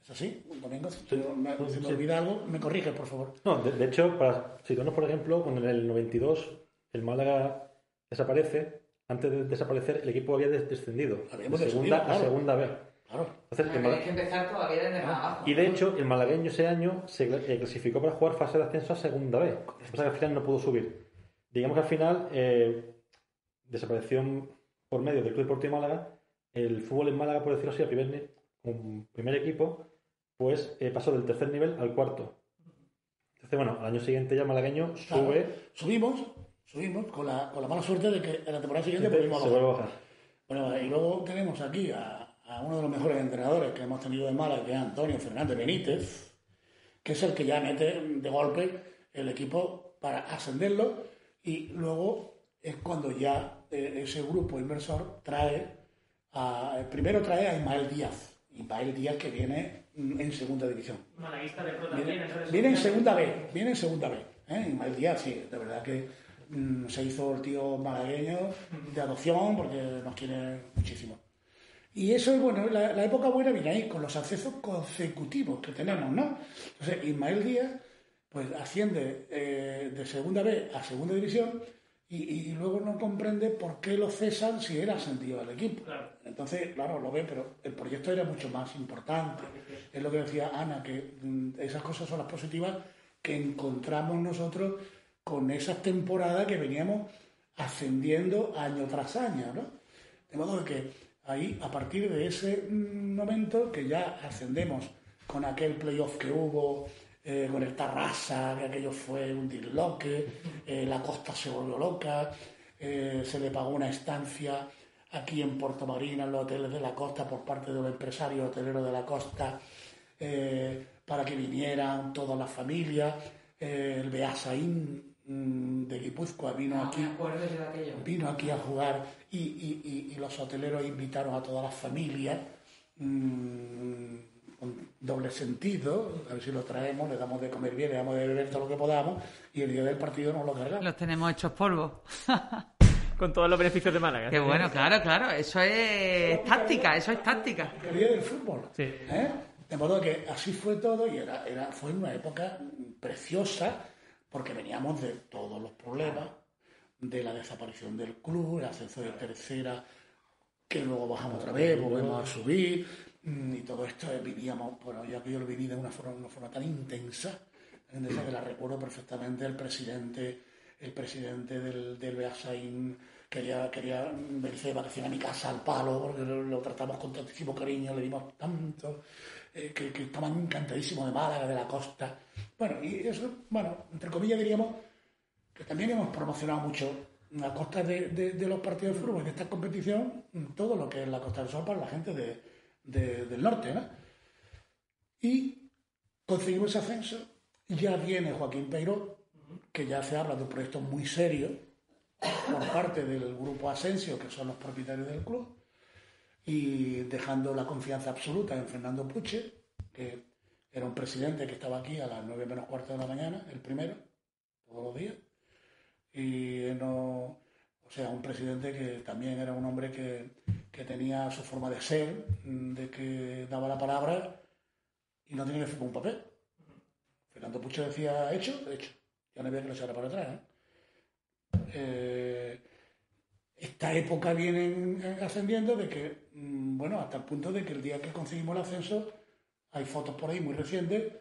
¿Es así? Domingo, si Sí. me, si me Sí. olvida algo, me corrige, por favor. No, de, de hecho, para situarnos, por ejemplo, cuando en el 92 el Málaga desaparece, antes de desaparecer el equipo había des- descendido de Habíamos segunda descendido, a claro. segunda B. Claro. Entonces, el Mala- empezar todavía desde más abajo. Y de hecho, el malagueño ese año se eh, clasificó para jugar fase de ascenso a segunda B. Lo que pasa que al final no pudo subir. Digamos que al final eh, desapareció por medio del Club Deportivo Málaga. El fútbol en Málaga, por decirlo así, al primer, un primer equipo, pues eh, pasó del tercer nivel al cuarto. Entonces, bueno, al año siguiente ya malagueño Claro. sube, Subimos, subimos con la, con la mala suerte de que en la temporada siguiente volvimos a bajar. a bajar. Bueno, y luego tenemos aquí a, a uno de los mejores entrenadores que hemos tenido de Málaga, que es Antonio Fernández Benítez, que es el que ya mete de golpe el equipo para ascenderlo y luego es cuando ya ese grupo inversor trae a, primero trae a Ismael Díaz, Ismael Díaz que viene mm, en segunda división. Viene, viene en segunda B, viene en segunda B. ¿eh? Ismael Díaz, sí, de verdad que mm, se hizo el tío malagueño de adopción porque nos quiere muchísimo. Y eso es bueno, la, la época buena viene ahí, con los accesos consecutivos que tenemos, ¿no? Entonces, Ismael Díaz, pues asciende eh, de segunda B a segunda división y, y luego no comprende por qué lo cesan si era ascendido al equipo. Entonces, claro, lo ve, pero el proyecto era mucho más importante. Es lo que decía Ana, que mm, esas cosas son las positivas que encontramos nosotros con esas temporadas que veníamos ascendiendo año tras año, ¿no? De modo que ahí, a partir de ese mm, momento, que ya ascendemos con aquel playoff que hubo, eh, con el Tarrasa, que aquello fue un disloque, eh, la costa se volvió loca, eh, se le pagó una estancia aquí en Puerto Marina, en los hoteles de la costa, por parte de los empresarios hoteleros de la costa, para que vinieran todas las familias. El Beasaín mm, de Guipúzcoa vino aquí vino aquí a jugar y, y- y- y los hoteleros invitaron a todas las familias mm, con doble sentido, a ver si lo traemos, le damos de comer bien, le damos de beber todo lo que podamos y el día del partido nos lo cargamos. Los tenemos hechos polvo. Con todos los beneficios de Málaga. Qué bueno, claro, claro. Eso es táctica, eso es táctica. El día del fútbol. Sí. ¿eh? De modo que así fue todo y era, era, fue una época preciosa porque veníamos de todos los problemas, de la desaparición del club, el ascenso de tercera, que luego bajamos otra vez, volvemos a subir, y todo esto eh, vivíamos, bueno, yo aquello lo viví de una forma, una forma tan intensa, tan que la recuerdo perfectamente, el presidente, el presidente del, del Beasain quería, quería venirse de vacaciones a mi casa al palo, porque lo, lo tratamos con tantísimo cariño, le dimos tanto, eh, que, que estaban encantadísimos de Málaga, de la costa. Bueno, y eso, bueno, entre comillas diríamos que también hemos promocionado mucho a costa de, de- de los partidos de fútbol, de esta competición, todo lo que es la Costa del Sol para la gente de- de- del norte, ¿no? Y conseguimos ese ascenso, ya viene Joaquín Peiro, que ya se habla de un proyecto muy serio por parte del grupo Asensio, que son los propietarios del club, y dejando la confianza absoluta en Fernando Puche, que era un presidente que estaba aquí a las nueve menos cuarto de la mañana, el primero, todos los días. Y no, sea, un presidente que también era un hombre que, que tenía su forma de ser, de que daba la palabra y no tenía que firmar un papel. Fernando Puche decía hecho, hecho. Ya no había que lo echara para atrás. ¿eh? Eh, esta época viene ascendiendo de que, mm, bueno, hasta el punto de que el día que conseguimos el ascenso, hay fotos por ahí muy recientes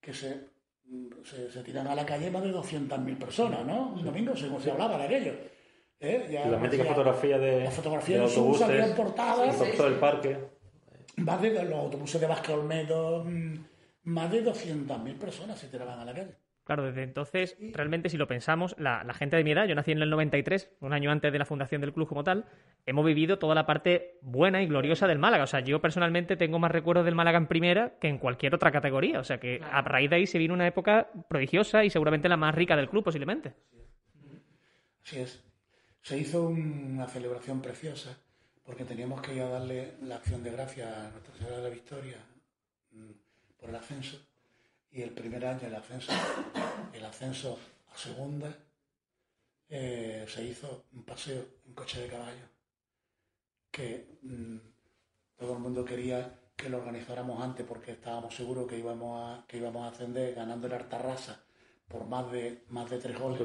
que se, mm, se, tiran a la calle más de 200.000 personas, ¿no? Un domingo se, se hablaba de aquello. ¿Eh? la mítica fotografía de, la fotografía de, autobuses, salían portadas. todo el parque. Más de los autobuses de Vázquez Olmedo, mm, más de 200.000 personas se tiraban a la calle. Claro, desde entonces, realmente si lo pensamos, la, gente de mi edad, yo nací en el 93, un año antes de la fundación del club como tal, hemos vivido toda la parte buena y gloriosa del Málaga. O sea, yo personalmente tengo más recuerdos del Málaga en primera que en cualquier otra categoría. O sea, que a raíz de ahí se vino una época prodigiosa y seguramente la más rica del club posiblemente. Así es. Se hizo una celebración preciosa porque teníamos que ir a darle la acción de gracia a Nuestra Señora de la Victoria mm, por el ascenso. Y el primer año el ascenso, el ascenso a segunda eh, se hizo un paseo en coche de caballo que mm, todo el mundo quería que lo organizáramos antes porque estábamos seguros que íbamos a, que íbamos a ascender ganando el Artarrasa por más de más de tres goles,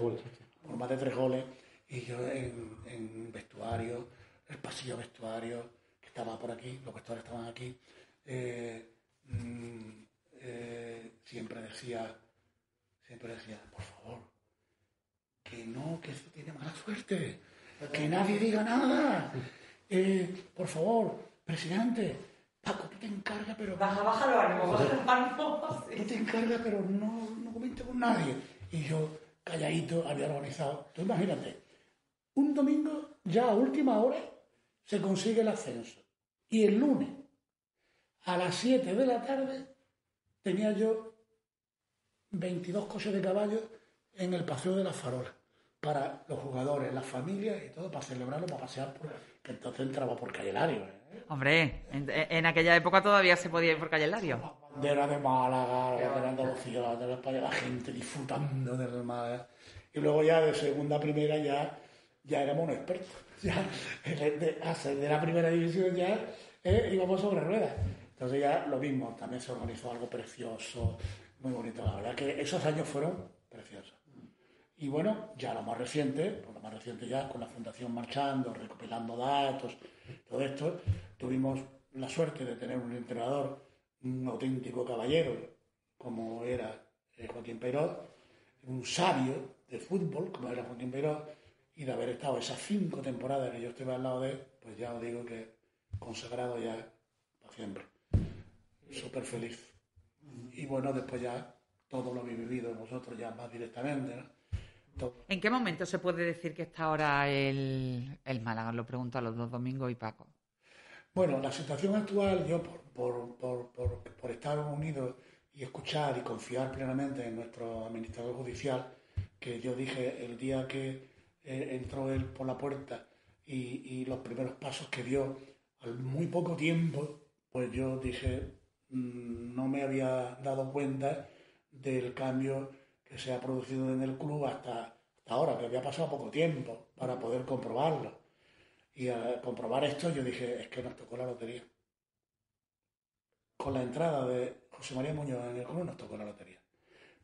por más de tres goles y yo en, vestuario el pasillo vestuario que estaba por aquí los vestuarios estaban aquí eh, mm, eh, siempre decía, siempre decía, por favor, que no, que esto tiene mala suerte, que nadie diga nada. Eh, por favor, presidente, Paco, tú te encargas, pero... Baja, baja los ánimos, Tú te encargas, pero no, no comentes con nadie. Y yo, calladito, había organizado. Tú imagínate, un domingo, ya a última hora, se consigue el ascenso. Y el lunes, a las 7 de la tarde, tenía yo 22 coches de caballo en el Paseo de las Farolas para los jugadores, las familias y todo, para celebrarlo, para pasear por... que entonces entraba por Calle Lario. ¿eh? Hombre, en, aquella época todavía se podía ir por Calle Lario. La bandera de Málaga, de Andalucía, de España, la gente disfrutando del Málaga. Y luego ya de segunda a primera ya, ya éramos unos expertos. Ya, de, la primera división ya eh, íbamos sobre ruedas. Entonces ya lo mismo, también se organizó algo precioso, muy bonito. La verdad que esos años fueron preciosos. Y bueno, ya lo más reciente, pues lo más reciente ya con la Fundación marchando, recopilando datos, todo esto, tuvimos la suerte de tener un entrenador, un auténtico caballero, como era eh, Joaquín Peiró, un sabio de fútbol, como era Joaquín Peiró, y de haber estado esas cinco temporadas que yo estuve al lado de él, pues ya os digo que consagrado ya para siempre súper feliz. Y bueno, después ya todo lo habéis vivido vosotros ya más directamente. ¿En qué momento se puede decir que está ahora el, el Málaga? Lo pregunto a los dos Domingos y Paco. Bueno, la situación actual, yo por, por, por, por, estar unido y escuchar y confiar plenamente en nuestro administrador judicial, que yo dije el día que eh, entró él por la puerta y, los primeros pasos que dio, al muy poco tiempo, pues yo dije, Mm, no me había dado cuenta del cambio que se ha producido en el club hasta, ahora, que había pasado poco tiempo para poder comprobarlo. Y al comprobar esto yo dije, es que nos tocó la lotería. Con la entrada de José María Muñoz en el club nos tocó la lotería.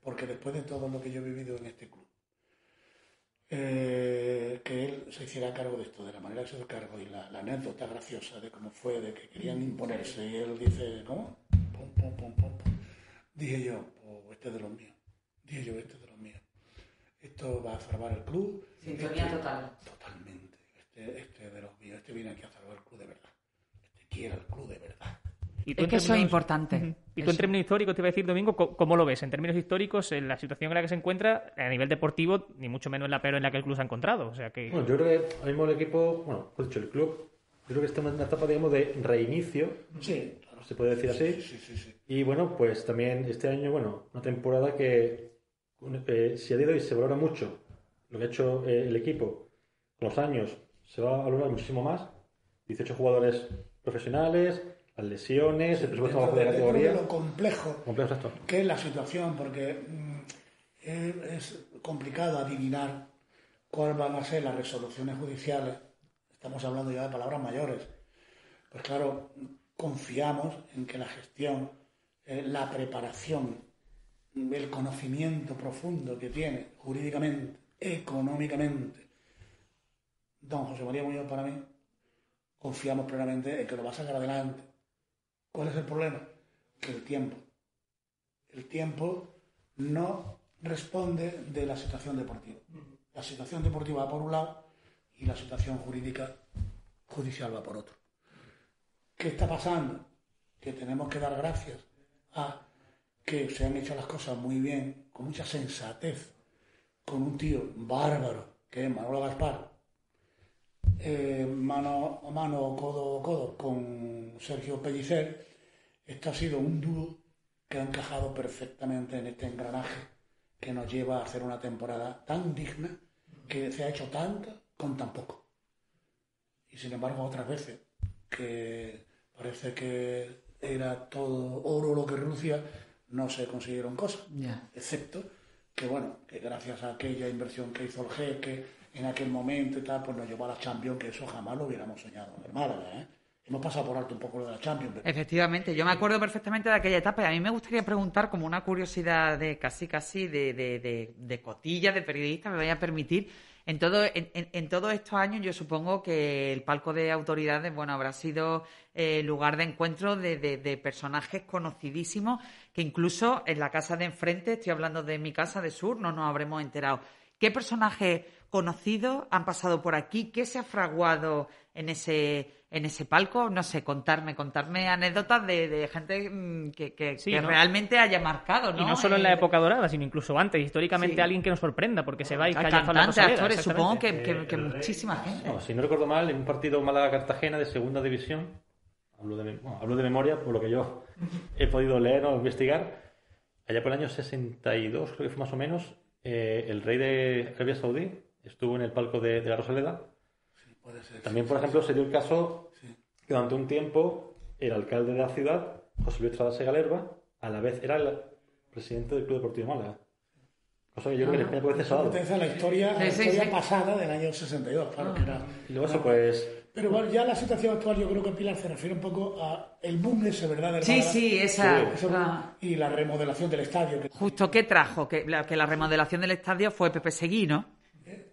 Porque después de todo lo que yo he vivido en este club, eh, que él se hiciera cargo de esto, de la manera que se hizo cargo y la, la, anécdota graciosa de cómo fue, de que querían imponerse. Y él dice, ¿cómo? Dije yo, pues este es de los míos. Dije yo, este es de los míos. Esto va a salvar el club. Sintonía este, total. Totalmente. Este, este es de los míos. Este viene aquí a salvar el club de verdad. Este quiere el club de verdad. ¿Y es que eso es importante. Y tú en términos históricos, te iba a decir, Domingo, ¿cómo lo ves? En términos históricos, en la situación en la que se encuentra, a nivel deportivo, ni mucho menos en la peor en la que el club se ha encontrado. O sea que... Bueno, yo creo que ahora mismo el equipo, bueno, he dicho, el club, yo creo que está en una etapa, digamos, de reinicio. Sí, se puede decir así. Sí, sí, sí, y bueno, pues también este año, bueno, una temporada que eh, si a día de hoy se valora mucho lo que ha hecho eh, el equipo con los años, se va a valorar muchísimo más. 18 jugadores profesionales, las lesiones, el presupuesto Dentro de categoría. lo complejo Complejo esto. que es la situación, porque mm, es, es complicado adivinar cuáles van a ser las resoluciones judiciales. Estamos hablando ya de palabras mayores. Pues claro, confiamos en que la gestión, eh, la preparación, el conocimiento profundo que tiene jurídicamente, económicamente, don José María Muñoz para mí, confiamos plenamente en que lo va a sacar adelante. ¿Cuál es el problema? Que el tiempo. El tiempo no responde de la situación deportiva. La situación deportiva va por un lado y la situación jurídica judicial va por otro. ¿Qué está pasando? Que tenemos que dar gracias a que se han hecho las cosas muy bien, con mucha sensatez, con un tío bárbaro, que es Manolo Gaspar, eh, mano a mano, codo a codo con Sergio Pellicer, esto ha sido un dúo que ha encajado perfectamente en este engranaje que nos lleva a hacer una temporada tan digna que se ha hecho tanto con tan poco. Y sin embargo, otras veces que parece que era todo oro lo que relucía, no se consiguieron cosas. Excepto que, bueno, que gracias a aquella inversión que hizo el jeque en aquel momento y tal, pues nos llevó a la Champions, que eso jamás lo hubiéramos soñado en el ¿eh? Hemos pasado por alto un poco lo de la Champions. Efectivamente, yo me acuerdo perfectamente de aquella etapa y a mí me gustaría preguntar como una curiosidad de casi casi de, de, de, de cotilla, de periodista, me vaya a permitir. En, todo, en, en- todos estos años yo supongo que el palco de autoridades bueno habrá sido eh, lugar de encuentro de, de- de personajes conocidísimos que incluso en la casa de enfrente, estoy hablando de mi casa de Sur, no nos habremos enterado. ¿Qué personajes conocidos han pasado por aquí? ¿Qué se ha fraguado en ese, en ese palco? No sé, contarme, contarme anécdotas de, de gente mm, que, que- Sí, que ¿no? realmente haya marcado, ¿no? Y no solo en la Eh, época dorada, sino incluso antes, históricamente Sí. alguien que nos sorprenda, porque se va y calla Cantantes, actores, supongo que, que- que muchísima gente. No, si no recuerdo mal, en un partido Málaga-Cartagena de segunda división, hablo de, bueno, hablo de memoria por lo que yo he podido leer o investigar, allá por el año 62, creo que fue más o menos, eh, el rey de Arabia Saudí estuvo en el palco de, de la Rosaleda. Puede ser. También, por ejemplo, se dio el caso que durante un tiempo el alcalde de la ciudad, José Luis Trada Segalerba, a la vez era el presidente del Club Deportivo Málaga. Cosa que yo creo que en España puede ser pertenece a la historia, a la Sí, sí, historia sí. pasada del año 62, claro que era. Y luego eso, pues, Pero bueno, ya la situación actual yo creo que Pilar se refiere un poco a el boom ese, ¿verdad? del Sí, Málaga. sí, esa. Ah. Y la remodelación del estadio. Que, Justo, ¿qué trajo? Que la, que la remodelación del estadio fue Pepe Seguí, ¿no?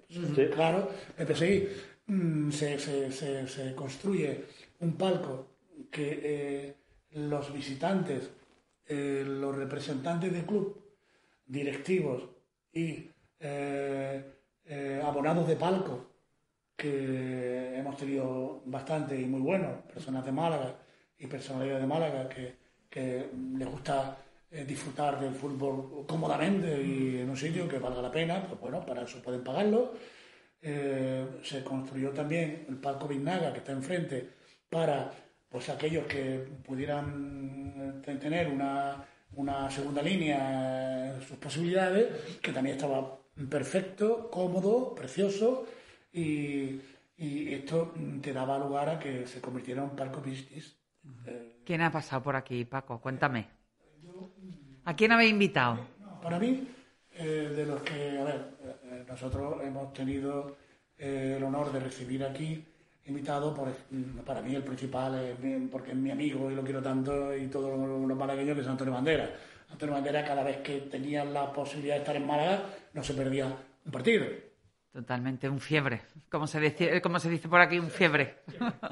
Sí. Claro, el PSI mm, se, se- se- se construye un palco que eh, los visitantes, eh, los representantes del club, directivos y eh, abonados de palco, que hemos tenido bastante y muy buenos, personas de Málaga y personalidades de Málaga que, que les gusta eh, disfrutar del fútbol cómodamente y en un sitio que valga la pena, pues bueno, para eso pueden pagarlo. Eh, se construyó también el Palco Vignaga, que está enfrente, para pues aquellos que pudieran eh, tener una, una segunda línea en sus posibilidades, que también estaba perfecto, cómodo, precioso, y, y esto mm, te daba lugar a que se convirtiera en un palco business. ¿Quién ha pasado por aquí, Paco? Cuéntame. ¿A quién habéis invitado? Para mí, eh, de los que, a ver, eh, nosotros hemos tenido eh, el honor de recibir aquí invitado, por, mm, para mí el principal, porque es mi amigo y lo quiero tanto, y todos los malagueños, que es Antonio Bandera. Antonio Bandera, cada vez que tenía la posibilidad de estar en Málaga, no se perdía un partido. Totalmente un fiebre. Como se dice, como se dice por aquí, un fiebre.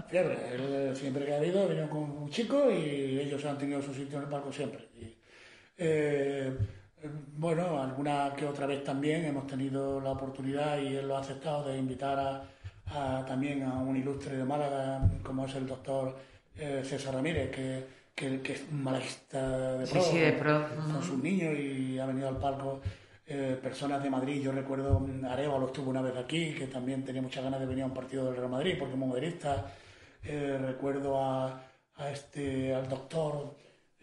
Fiebre. Él eh, siempre que ha habido ha venido con un chico y ellos han tenido su sitio en el palco siempre. Y, eh, bueno, alguna que otra vez también hemos tenido la oportunidad y él lo ha aceptado de invitar a, a- también a un ilustre de Málaga como es el doctor eh, César Ramírez, que, que- que es un malaguista de Sí, pro, sí, de pro. con sus niños y ha venido al palco eh, personas de Madrid. Yo recuerdo mm, Arevalo estuvo una vez aquí, que también tenía muchas ganas de venir a un partido del Real Madrid porque es madridista. Eh, recuerdo a, a este, al doctor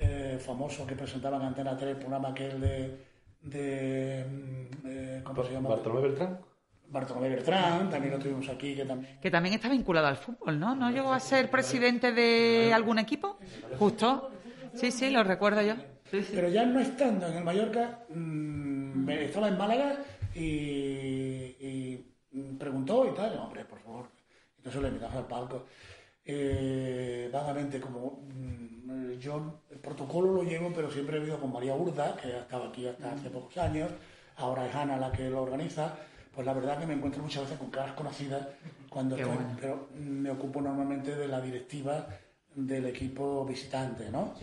eh, famoso que presentaba en Antena 3 el programa aquel de, de mm, eh, ¿cómo se llama? Bartolomé Beltrán. Bartolomé Bertrán, también lo tuvimos aquí, que también... Que también está vinculado al fútbol, ¿no? ¿No llegó a ser presidente de algún equipo? Justo. Sí, sí, lo recuerdo yo. Sí, sí. Pero ya no estando en el Mallorca, mm, me- estaba en Málaga y, y preguntó y tal, hombre, por favor. Entonces le invitamos al palco. Eh, vagamente, como mm, yo el protocolo lo llevo, pero siempre he vivido con María Urda, que ha estado aquí hasta hace pocos años, ahora es Ana la que lo organiza. Pues la verdad que me encuentro muchas veces con caras conocidas cuando Qué estoy, bueno. pero me ocupo normalmente de la directiva del equipo visitante, ¿no?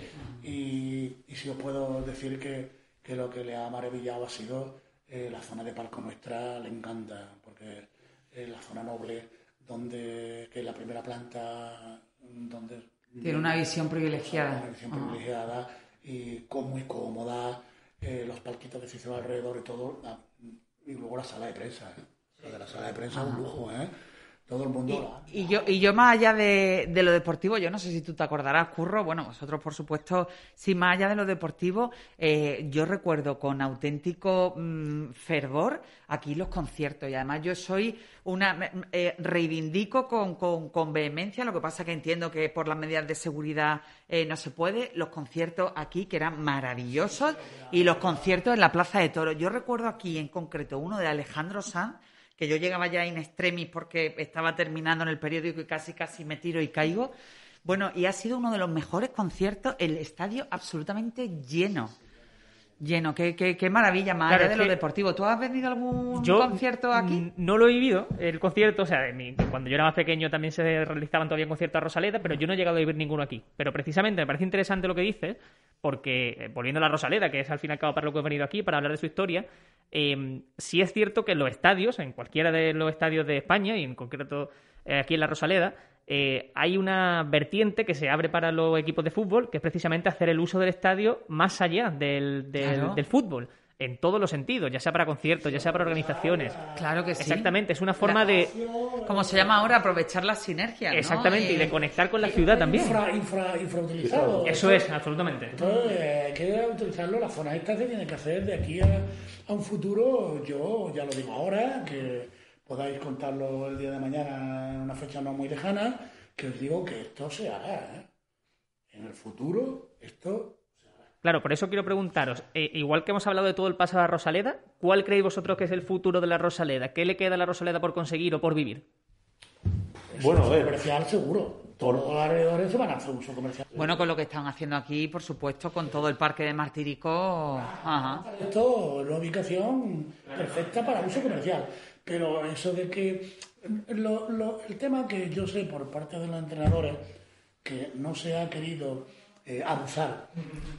Y, y si os puedo decir que, que lo que le ha maravillado ha sido eh, la zona de palco nuestra, le encanta, porque es la zona noble, donde que la primera planta, donde Tiene una visión privilegiada. una visión privilegiada y muy cómoda, eh, los palquitos que se hicieron alrededor y todo, la- y luego la sala de prensa. ¿eh? Lo de la sala de prensa es un lujo, ¿eh? Todo el mundo... Y yo, y yo más allá de, de lo deportivo, yo no sé si tú te acordarás, Curro, bueno, vosotros por supuesto, sí, más allá de lo deportivo, eh, yo recuerdo con auténtico mm, fervor aquí los conciertos. Y además yo soy una, eh, reivindico con, con, con vehemencia, lo que pasa que entiendo que por las medidas de seguridad eh, no se puede, los conciertos aquí que eran maravillosos y los conciertos en la Plaza de Toros. Yo recuerdo aquí en concreto uno de Alejandro Sanz, que yo llegaba ya in extremis porque estaba terminando en el periódico y casi casi me tiro y caigo. Bueno, y ha sido uno de los mejores conciertos, el estadio absolutamente lleno. Lleno, qué, qué, qué maravilla, más Claro, allá de lo deportivo. ¿Tú has venido a algún Yo concierto aquí? No lo he vivido, el concierto, o sea, mi- cuando yo era más pequeño también se realizaban todavía conciertos a Rosaleda, pero yo no he llegado a vivir ninguno aquí. Pero precisamente me parece interesante lo que dices, porque eh, volviendo a la Rosaleda, que es al fin y al cabo para lo que he venido aquí, para hablar de su historia, eh, sí es cierto que en los estadios, en cualquiera de los estadios de España, y en concreto eh, aquí en la Rosaleda, eh, hay una vertiente que se abre para los equipos de fútbol, que es precisamente hacer el uso del estadio más allá del, del- Claro. del fútbol, en todos los sentidos, ya sea para conciertos, ya sea para organizaciones. Claro que sí. Exactamente, es una forma La- de... Como se llama ahora, aprovechar las sinergias. ¿no? Exactamente, y de Eh, conectar con la ciudad también. Infra, infra, infrautilizado. Eso es, absolutamente. Entonces, eh, hay que utilizarlo. La zona esta se tiene que hacer de aquí a, a un futuro. Yo ya lo digo ahora, que podáis contarlo el día de mañana en una fecha no muy lejana, que os digo que esto se hará. ¿eh? En el futuro, esto Claro, por eso quiero preguntaros, eh, igual que hemos hablado de todo el pasado de la Rosaleda, ¿cuál creéis vosotros que es el futuro de la Rosaleda? ¿Qué le queda a la Rosaleda por conseguir o por vivir? Bueno, a ver. comercial seguro. Todos los alrededores se van a hacer uso comercial. Bueno, con lo que están haciendo aquí, por supuesto, con todo el parque de Martirico. Ajá. Esto es una ubicación perfecta para uso comercial. Pero eso de que. lo- lo- el tema que yo sé por parte de los entrenadores, que no se ha querido eh, abusar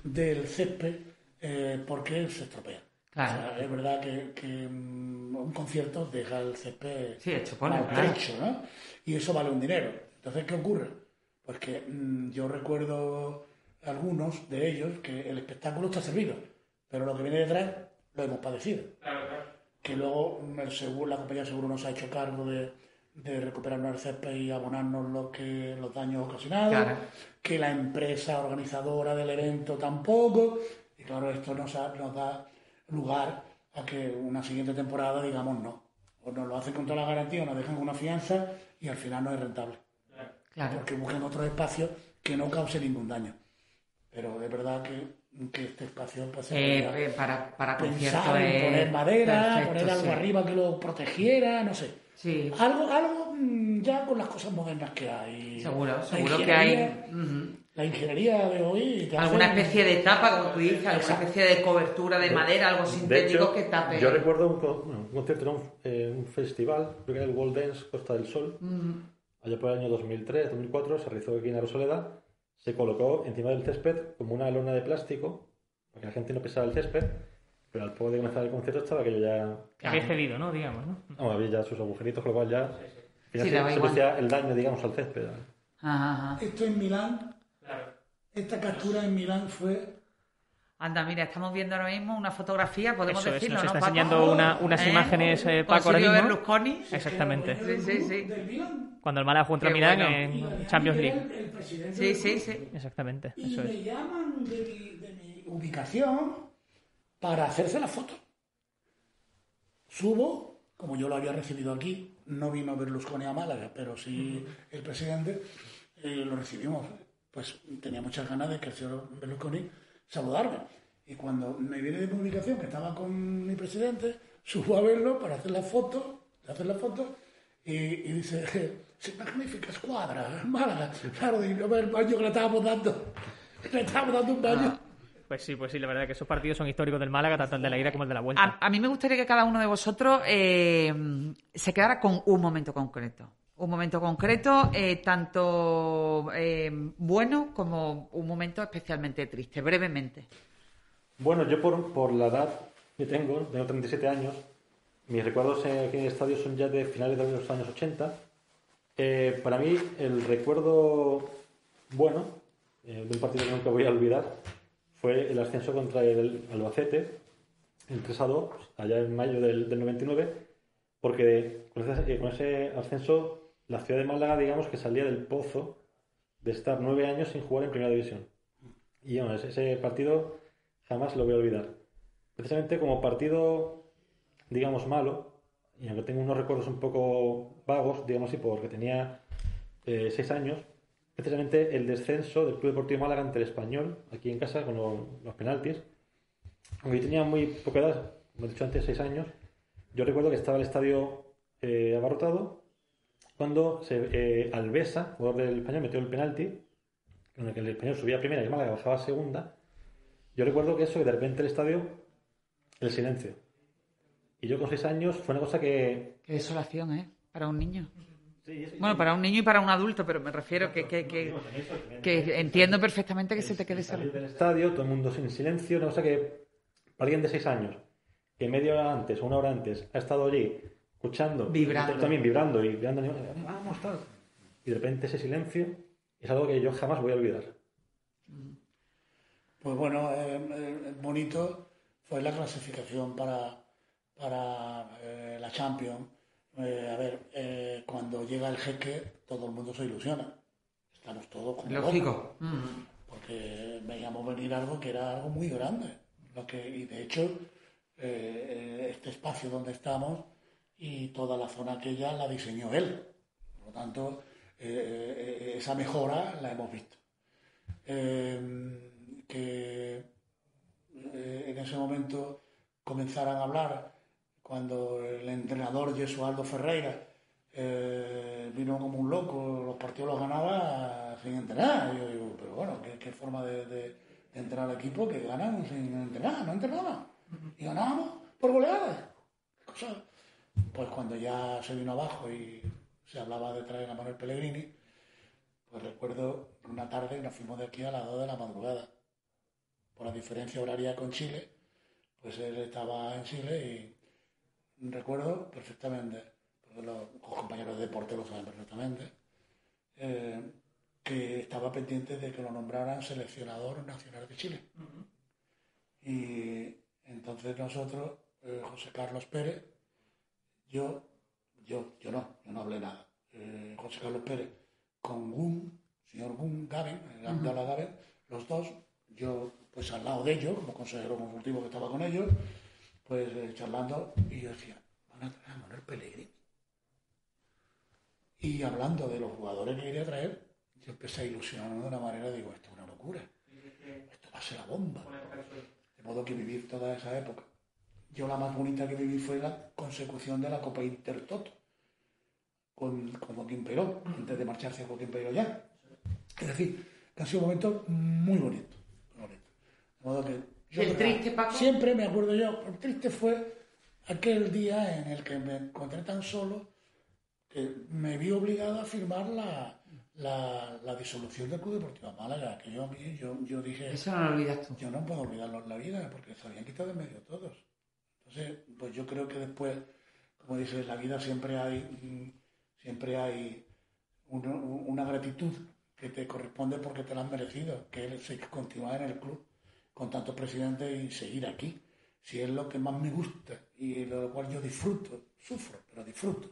del césped eh, porque se estropea. Claro. O sea, es verdad que, que, mm, un concierto deja el césped Sí, hecho polvo, maltrecho, ¿no? Y eso vale un dinero. Entonces, ¿qué ocurre? Pues que mm, yo recuerdo algunos de ellos que el espectáculo está servido, pero lo que viene detrás lo hemos padecido. Que luego el seguro, la compañía de seguro nos ha hecho cargo de, de recuperarnos el césped y abonarnos lo que, los daños ocasionados, Claro. que la empresa organizadora del evento tampoco, y claro, esto nos, ha- nos da lugar a que una siguiente temporada digamos no. O nos lo hacen con toda la garantía o nos dejan con una fianza y al final no es rentable. Claro. Porque busquen otro espacio que no cause ningún daño. Pero es verdad que, que este espacio pues, Eh, eh, para, para es poner madera, perfecto, poner algo sí. arriba que lo protegiera, no sé. Sí. Algo, algo mm, ya con las cosas modernas que hay. Seguro, La seguro que hay. La ingeniería de hoy. Alguna especie de tapa, como tú dices, alguna Exacto. especie de cobertura de madera, algo De sintético hecho, que tape. yo recuerdo un, un concierto, era un, eh, un festival, creo que era el World Dance Costa del Sol, allá por el año 2003, 2004, se realizó aquí en la Rosaleda, se colocó encima del césped como una lona de plástico, para que la gente no pisara el césped, pero al poco de comenzar el concierto estaba aquello ya, Que había cedido, ¿no? Digamos, ¿no? no, había ya sus agujeritos, con lo cual ya, Sí, se, producía el daño, digamos, al césped. Ajá, ajá. Esto en Milán, esta captura en Milán fue Anda, mira, estamos viendo ahora mismo una fotografía, podemos Eso es, decirlo, nos ¿no, está Paco? enseñando una- unas ¿Eh? imágenes, eh, Paco, ahora mismo. Berlusconi. Exactamente. Sí, sí, sí. Cuando el Málaga contra Qué Milán bueno. en Champions League. el- el presidente Sí, sí, sí. Exactamente, Y eso me es. llaman de mi, de mi ubicación para hacerse la foto. Subo como yo lo había recibido aquí, no vino Berlusconi a Málaga, pero sí el presidente, eh, lo recibimos. Pues tenía muchas ganas de que el señor Berlusconi saludarme. Y cuando me viene de comunicación que estaba con mi presidente, subo a verlo para hacer la foto, hacer la foto, y, y dice, sí, magnífica escuadra, Málaga. Claro, y el baño que le estábamos dando, le estábamos dando un baño. Pues sí, pues sí, la verdad es que esos partidos son históricos del Málaga, tanto el de la ida como el de la vuelta. A, a mí me gustaría que cada uno de vosotros eh, se quedara con un momento concreto. Un momento concreto, eh, tanto eh, bueno como un momento especialmente triste, brevemente. Bueno, yo por, por la edad que tengo, tengo 37 años, mis recuerdos aquí en el estadio son ya de finales de los años 80. Eh, para mí, el recuerdo bueno de un partido que nunca voy a olvidar fue el ascenso contra el Albacete, el 3 a 2, allá en mayo del, del 99, porque con ese ascenso la ciudad de Málaga, digamos que salía del pozo de estar nueve años sin jugar en primera división. Y bueno, ese, partido jamás lo voy a olvidar. Precisamente como partido, digamos, malo, y aunque tengo unos recuerdos un poco vagos, digamos así, porque tenía eh, seis años, precisamente el descenso del Club Deportivo Málaga ante el Español, aquí en casa, con lo- los penaltis. Aunque yo tenía muy poca edad, como he dicho antes, seis años, yo recuerdo que estaba el estadio eh, abarrotado cuando se, eh, Alvesa, jugador del Español, metió el penalti, en el que el Español subía a primera y el Málaga bajaba a segunda. Yo recuerdo que eso, que de repente el estadio, el silencio. Y yo con seis años fue una cosa que... Qué desolación, ¿eh? Para un niño. Bueno, para un niño y para un adulto, pero me refiero que, que, que, que entiendo perfectamente que se te quede solo. del estadio, todo el mundo sin silencio, una cosa que alguien de seis años, que media hora antes o una hora antes ha estado allí escuchando, Vibrando. y también vibrando y vibrando, vamos, tal, y de repente ese silencio es algo que yo jamás voy a olvidar. Pues bueno, eh, eh, bonito fue la clasificación para, para eh, la Champions. Eh, a ver, eh, cuando llega el jeque, todo el mundo se ilusiona. Estamos todos como Lógico. Mm. porque veíamos venir algo que era algo muy grande. Lo que, y de hecho, este espacio donde estamos y toda la zona aquella la diseñó él. Por lo tanto, eh, eh, esa mejora la hemos visto. Eh, que en ese momento comenzaran a hablar cuando el entrenador Jesualdo Ferreira eh, vino como un loco, los partidos los ganaba sin entrenar. Yo digo, pero bueno, ¿qué, qué forma de, de, de entrenar al equipo que ganan sin entrenar? No entrenaban. Y ganábamos por goleadas. ¿Qué cosa? Pues cuando ya se vino abajo y se hablaba de traer a Manuel Pellegrini, pues recuerdo una tarde que nos fuimos de aquí a las 2 de la madrugada. Por la diferencia horaria con Chile, pues él estaba en Chile y recuerdo perfectamente, porque los, compañeros de deporte lo saben perfectamente, eh, que estaba pendiente de que lo nombraran seleccionador nacional de Chile. Y entonces nosotros, eh, José Carlos Pérez, yo, yo, yo no, yo no hablé nada. Eh, José Carlos Pérez con Gun, señor Gun Gaben, el Gaben, los dos, yo pues al lado de ellos, como consejero consultivo que estaba con ellos, pues eh, charlando, y yo decía, van a traer a Manuel Pellegrini. Y hablando de los jugadores que quería traer, yo empecé a ilusionarme de una manera, digo, esto es una locura, esto va a ser la bomba. De modo que vivir toda esa época. Yo la más bonita que viví fue la consecución de la Copa Intertoto con, con Joaquín Perón, antes de marcharse Joaquín Perón ya. Es decir, que han sido momentos muy bonitos. bonitos. De modo que yo ¿El triste, Paco? Siempre me acuerdo yo, el triste fue aquel día en el que me encontré tan solo que me vi obligado a firmar la, la, la disolución del Club Deportivo Málaga, que yo, a mí- yo, yo dije... Eso no lo olvidas tú. Yo no puedo olvidarlo en la vida porque se habían quitado de medio todos. Entonces, pues yo creo que después, como dices, en la vida siempre hay, mm, siempre hay una, gratitud que te corresponde porque te la has merecido, que es continuar en el club con tantos presidentes y seguir aquí. Si es lo que más me gusta y lo cual yo disfruto, sufro, pero disfruto,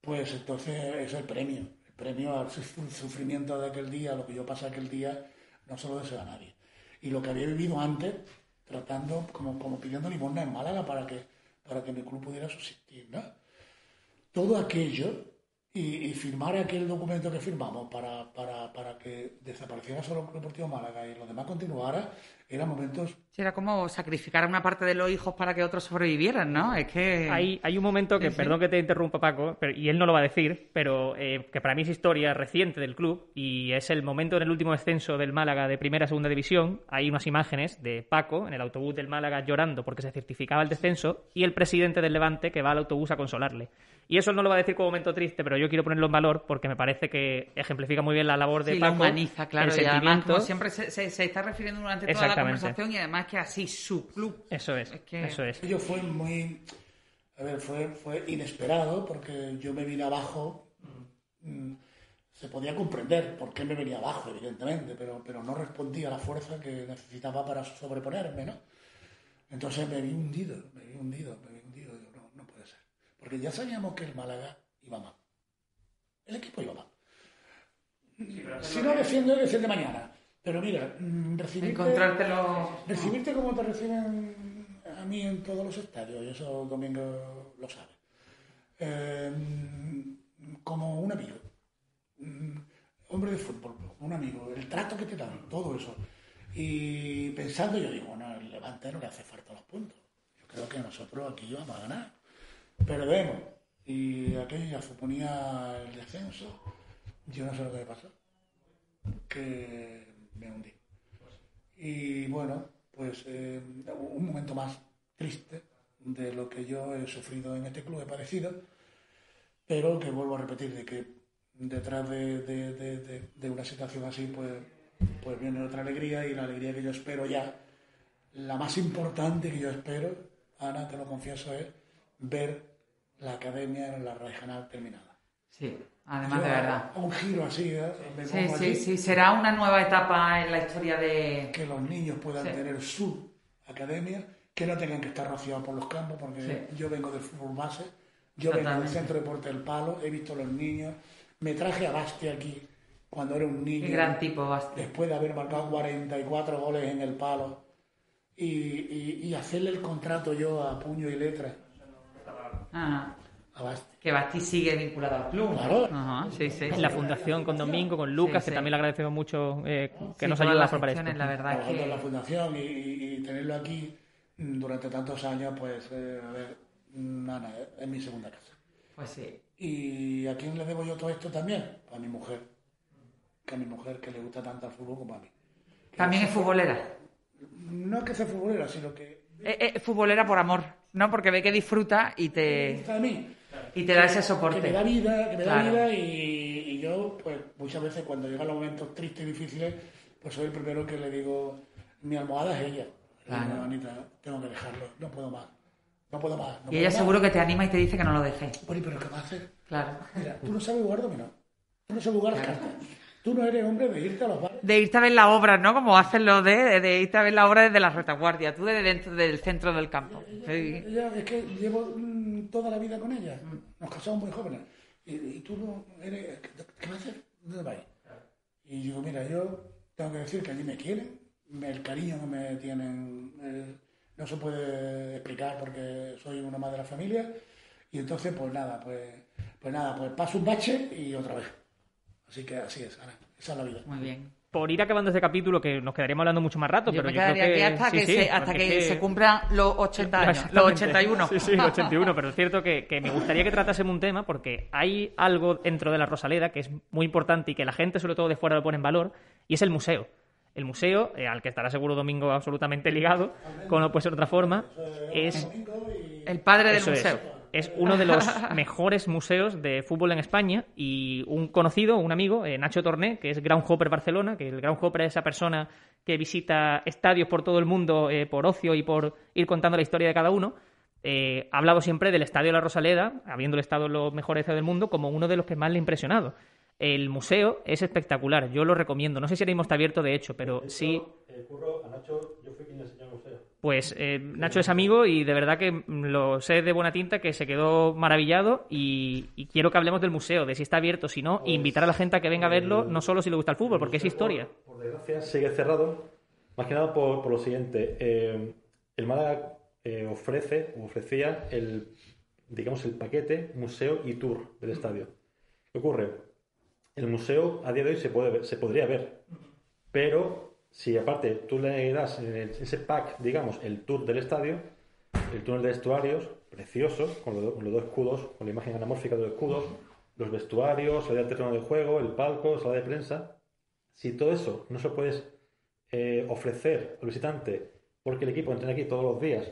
pues entonces es el premio. El premio al suf- sufrimiento de aquel día, lo que yo pasé aquel día, no se lo deseo a nadie. Y lo que había vivido antes, tratando, como, como pidiendo limosna en Málaga para que, para que mi club pudiera subsistir, ¿no? Todo aquello y, firmar aquel documento que firmamos para, para, para que desapareciera solo el Club Deportivo Málaga y lo demás continuara, eran momentos... Sí, era como sacrificar una parte de los hijos para que otros sobrevivieran, ¿no? Es que... Hay, hay un momento que, perdón que te interrumpa Paco, pero, y él no lo va a decir, pero eh, que para mí es historia reciente del club y es el momento en el último descenso del Málaga de primera a segunda división. Hay unas imágenes de Paco en el autobús del Málaga llorando porque se certificaba el descenso y el presidente del Levante que va al autobús a consolarle. Y eso no lo va a decir como momento triste, pero yo quiero ponerlo en valor porque me parece que ejemplifica muy bien la labor de sí, Paco. humaniza, claro. y además, como siempre se, está refiriendo durante toda la conversación y además que así su club. Eso es, eso es. Ello fue muy... A ver, fue, fue inesperado porque yo me vine abajo... Mm, se podía comprender por qué me venía abajo, evidentemente, pero, pero no respondía a la fuerza que necesitaba para sobreponerme, ¿no? Entonces me vi hundido, me vi hundido, me vi hundido. no, no puede ser. Porque ya sabíamos que el Málaga iba mal. El equipo iba mal. si no defiende defiende mañana. Pero mira, mm, recibirte, recibirte como te reciben a mí en todos los estadios, y eso Domingo lo sabe, eh, como un amigo, mm, hombre de fútbol, un amigo, el trato que te dan, todo eso. Y pensando, yo digo, bueno, el Levante no le hace falta los puntos. Yo creo que nosotros aquí vamos a ganar. Perdemos. Y aquello ya suponía el descenso. Yo no sé lo que me pasó. Que Y bueno, pues eh, un momento más triste de lo que yo he sufrido en este club, he parecido, pero que vuelvo a repetir, de que detrás de, una situación así, pues, pues viene otra alegría y la alegría que yo espero ya, la más importante que yo espero, Ana, te lo confieso, es ver la academia en la regional terminada. Sí, además de verdad. Un giro así, ¿eh? sí, sí, sí, será una nueva etapa en la historia de... Que los niños puedan tener su academia, que no tengan que estar rociados por los campos, porque yo vengo del fútbol base, yo vengo del centro de deporte del Palo, he visto a los niños, me traje a Basti aquí cuando era un niño. Qué gran tipo, Basti. Después de haber marcado 44 goles en el Palo. Y, y hacerle el contrato yo a puño y letra Que Basti sigue vinculado al club. Claro. sí, sí, en la fundación con Domingo, con Lucas, que también le agradecemos mucho eh, que nos ayude a esto. La verdad que... la fundación y, tenerlo aquí durante tantos años, pues, eh, a ver, nada, es mi segunda casa. Pues sí. ¿Y a quién le debo yo todo esto también? A mi mujer. Que a mi mujer que le gusta tanto el fútbol como a mí. ¿También es futbolera? No es que sea futbolera, sino que... Es, futbolera por amor. ¿no? Porque ve que disfruta y te... Y te da ese soporte. Que me da vida, que me da vida y, yo, pues muchas veces cuando llegan los momentos tristes y difíciles, pues soy el primero que le digo, mi almohada es ella. Claro. Anita, tengo que dejarlo, no puedo más. No puedo más. y ella seguro que te anima y te dice que no lo dejes. Bueno, pero ¿qué va a hacer? Claro. Mira, tú no sabes jugar dominó. Tú no sabes jugar las cartas. Tú no eres hombre de irte a los bares. De irte a ver la obra, ¿no? Como hacen los de, de irte a ver la obra desde la retaguardia, tú desde dentro del centro del campo. Ella, es que llevo mm, toda la vida con ella. Nos casamos muy jóvenes. Y, tú no eres. ¿Qué, vas a hacer? ¿Dónde vas? Y digo, mira, yo tengo que decir que allí me quieren, el cariño que me tienen eh, no se puede explicar porque soy una madre de la familia. Y entonces, pues nada, pues, pues nada, pues paso un bache y otra vez. Así que así es, Ana. Esa es la vida. Muy bien. Por ir acabando este capítulo, que nos quedaríamos hablando mucho más rato, pero yo creo que... hasta que, se, hasta que se cumplan los 80 años, los 81. Sí, sí, los 81, pero es cierto que, que, me gustaría que tratásemos un tema porque hay algo dentro de la Rosaleda que es muy importante y que la gente, sobre todo de fuera, lo pone en valor, y es el museo. El museo, eh, al que estará seguro Domingo absolutamente ligado, como no puede ser de otra forma, es... El padre del museo es uno de los mejores museos de fútbol en España y un conocido, un amigo, eh, Nacho Torné, que es Groundhopper Barcelona, que el Groundhopper es esa persona que visita estadios por todo el mundo eh, por ocio y por ir contando la historia de cada uno, eh, ha hablado siempre del Estadio de la Rosaleda, habiéndole estado en los mejores del mundo, como uno de los que más le ha impresionado. El museo es espectacular, yo lo recomiendo. No sé si ahora mismo está abierto, de hecho, pero sí. a Nacho, yo fui quien le enseñó el museo. Pues eh, Nacho es amigo y de verdad que lo sé de buena tinta, que se quedó maravillado y, quiero que hablemos del museo, de si está abierto, si no, e invitar a la gente a que venga a verlo, no solo si le gusta el fútbol, porque es historia. Por, desgracia sigue cerrado, más que nada por, lo siguiente. Eh, el Málaga eh, ofrece o ofrecía el, digamos, el paquete museo y tour del estadio. ¿Qué ocurre? El museo a día de hoy se, puede ver- se podría ver, pero si aparte tú le das en el- ese pack, digamos, el tour del estadio, el túnel de vestuarios, precioso, con, los- con los dos escudos, con la imagen anamórfica de los escudos, los vestuarios, salida del terreno de juego, el palco, sala de prensa. Si todo eso no se lo puedes eh, ofrecer al visitante porque el equipo entrena aquí todos los días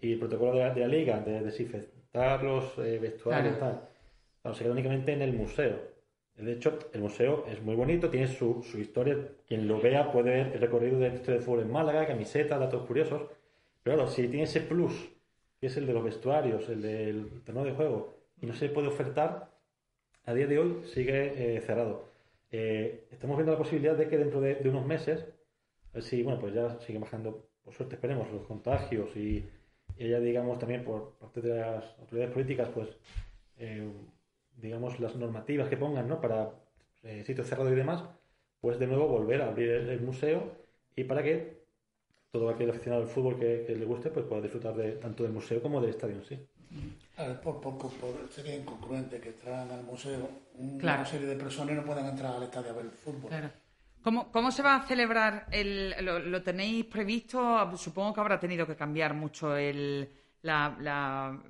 y el protocolo de la, de la liga de desinfectar los eh, vestuarios Claro. tal, claro, se queda únicamente en el museo. De hecho, el museo es muy bonito, tiene su, su historia. Quien lo vea puede ver el recorrido del historia de fútbol en Málaga, camisetas, datos curiosos. Pero claro, si tiene ese plus, que es el de los vestuarios, el del terreno de juego, y no se puede ofertar, a día de hoy sigue eh, cerrado. Eh, estamos viendo la posibilidad de que dentro de, de unos meses, a ver si, bueno, pues ya sigue bajando, por suerte esperemos, los contagios y, y ya digamos también por parte de las autoridades políticas, pues eh, digamos las normativas que pongan, ¿no? Para eh, sitios cerrados y demás, pues de nuevo volver a abrir el, el museo y para que todo aquel aficionado al fútbol que, que le guste, pues pueda disfrutar de, tanto del museo como del estadio en sí. A ver, por, por, por- sería incongruente que entraran al museo una Claro. serie de personas y no puedan entrar al estadio a ver el fútbol. Claro. ¿Cómo, cómo se va a celebrar? El, lo, lo tenéis previsto? Supongo que habrá tenido que cambiar mucho el, la, la-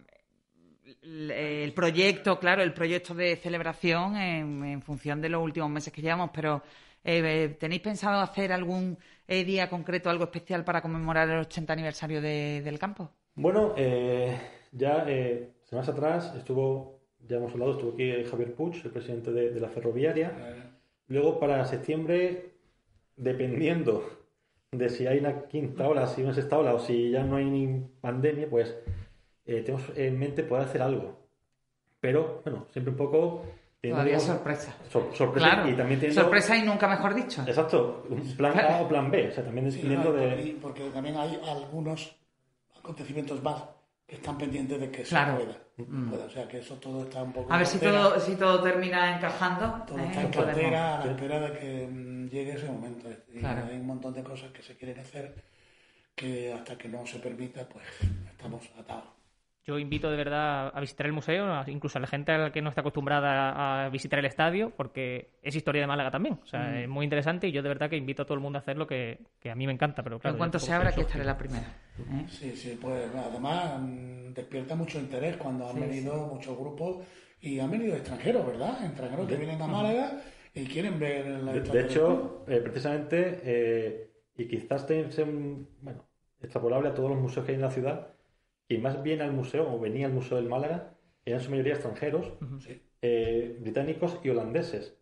el, proyecto, claro, el proyecto de celebración en, en función de los últimos meses que llevamos, pero eh, ¿tenéis pensado hacer algún eh, día concreto, algo especial para conmemorar el 80 aniversario de- del campo? Bueno, eh, ya eh, semanas atrás estuvo, ya hemos hablado, estuvo aquí eh, Javier Puig, el presidente de, de la ferroviaria. Luego para septiembre, dependiendo de si hay una quinta ola, si una sexta ola o si ya no hay ni pandemia, pues eh, tenemos en mente poder hacer algo. Pero, bueno, siempre un poco... teniendo, Todavía digamos, sorpresa. sor- sorpresa Claro, y también teniendo... sorpresa y nunca mejor dicho. Exacto, un plan A o plan B, o sea, también Sí, dependiendo no, de... porque, también hay algunos acontecimientos más que están pendientes de que Claro. se pueda. pueda. O sea, que eso todo está un poco A ver si todo, si todo termina encajando. todo ¿eh? está en cartera a la espera de que mm, llegue ese momento. Y Claro. hay un montón de cosas que se quieren hacer que hasta que no se permita, pues estamos atados. Yo invito de verdad a visitar el museo, incluso a la gente a la que no está acostumbrada a visitar el estadio, porque es historia de Málaga también. O sea, Mm. es muy interesante y yo de verdad que invito a todo el mundo a hacerlo, que, que a mí me encanta. Pero claro, en cuanto se abra, aquí estaré la primera. ¿eh? Sí, sí, pues además mm, despierta mucho interés cuando han venido muchos grupos y han venido extranjeros, ¿verdad? Extranjeros que vienen a Málaga y quieren ver la De, historia de hecho, eh, precisamente, eh, y quizás sea un- bueno, extrapolable a todos los museos que hay en la ciudad, y más bien al museo, o venía al Museo del Málaga, eran en su mayoría extranjeros, Sí. eh, británicos y holandeses.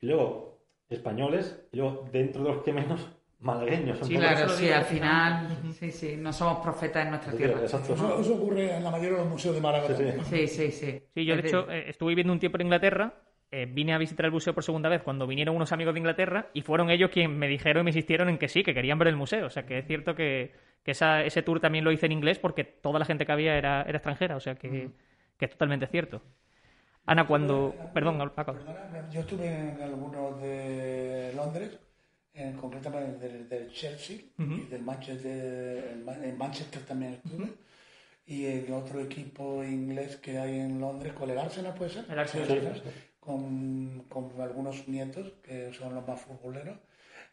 Y luego españoles, y luego dentro de los que menos, malagueños. Sí, claro, sí, al final, sí, sí, no somos profetas en nuestra tierra. Exacto. Eso, eso ocurre en la mayoría de los museos de Málaga. Sí, sí. Sí, sí, sí. Sí, yo de hecho eh, estuve viviendo un tiempo en Inglaterra, eh, vine a visitar el museo por segunda vez cuando vinieron unos amigos de Inglaterra y fueron ellos quienes me dijeron y me insistieron en que sí, que querían ver el museo. O sea, que es cierto que, que esa- ese tour también lo hice en inglés porque toda la gente que había era, era extranjera. O sea, que, que es totalmente cierto. Ana, cuando... Perdón, Paco. Perdona, yo estuve en algunos de Londres, en, concretamente del, del Chelsea y del Manchester, en Ma- en Manchester también estuve. Y en otro equipo inglés que hay en Londres, con el Arsenal, ¿puede ser? El Arsenal, Sí, Con, con algunos nietos que son los más futboleros.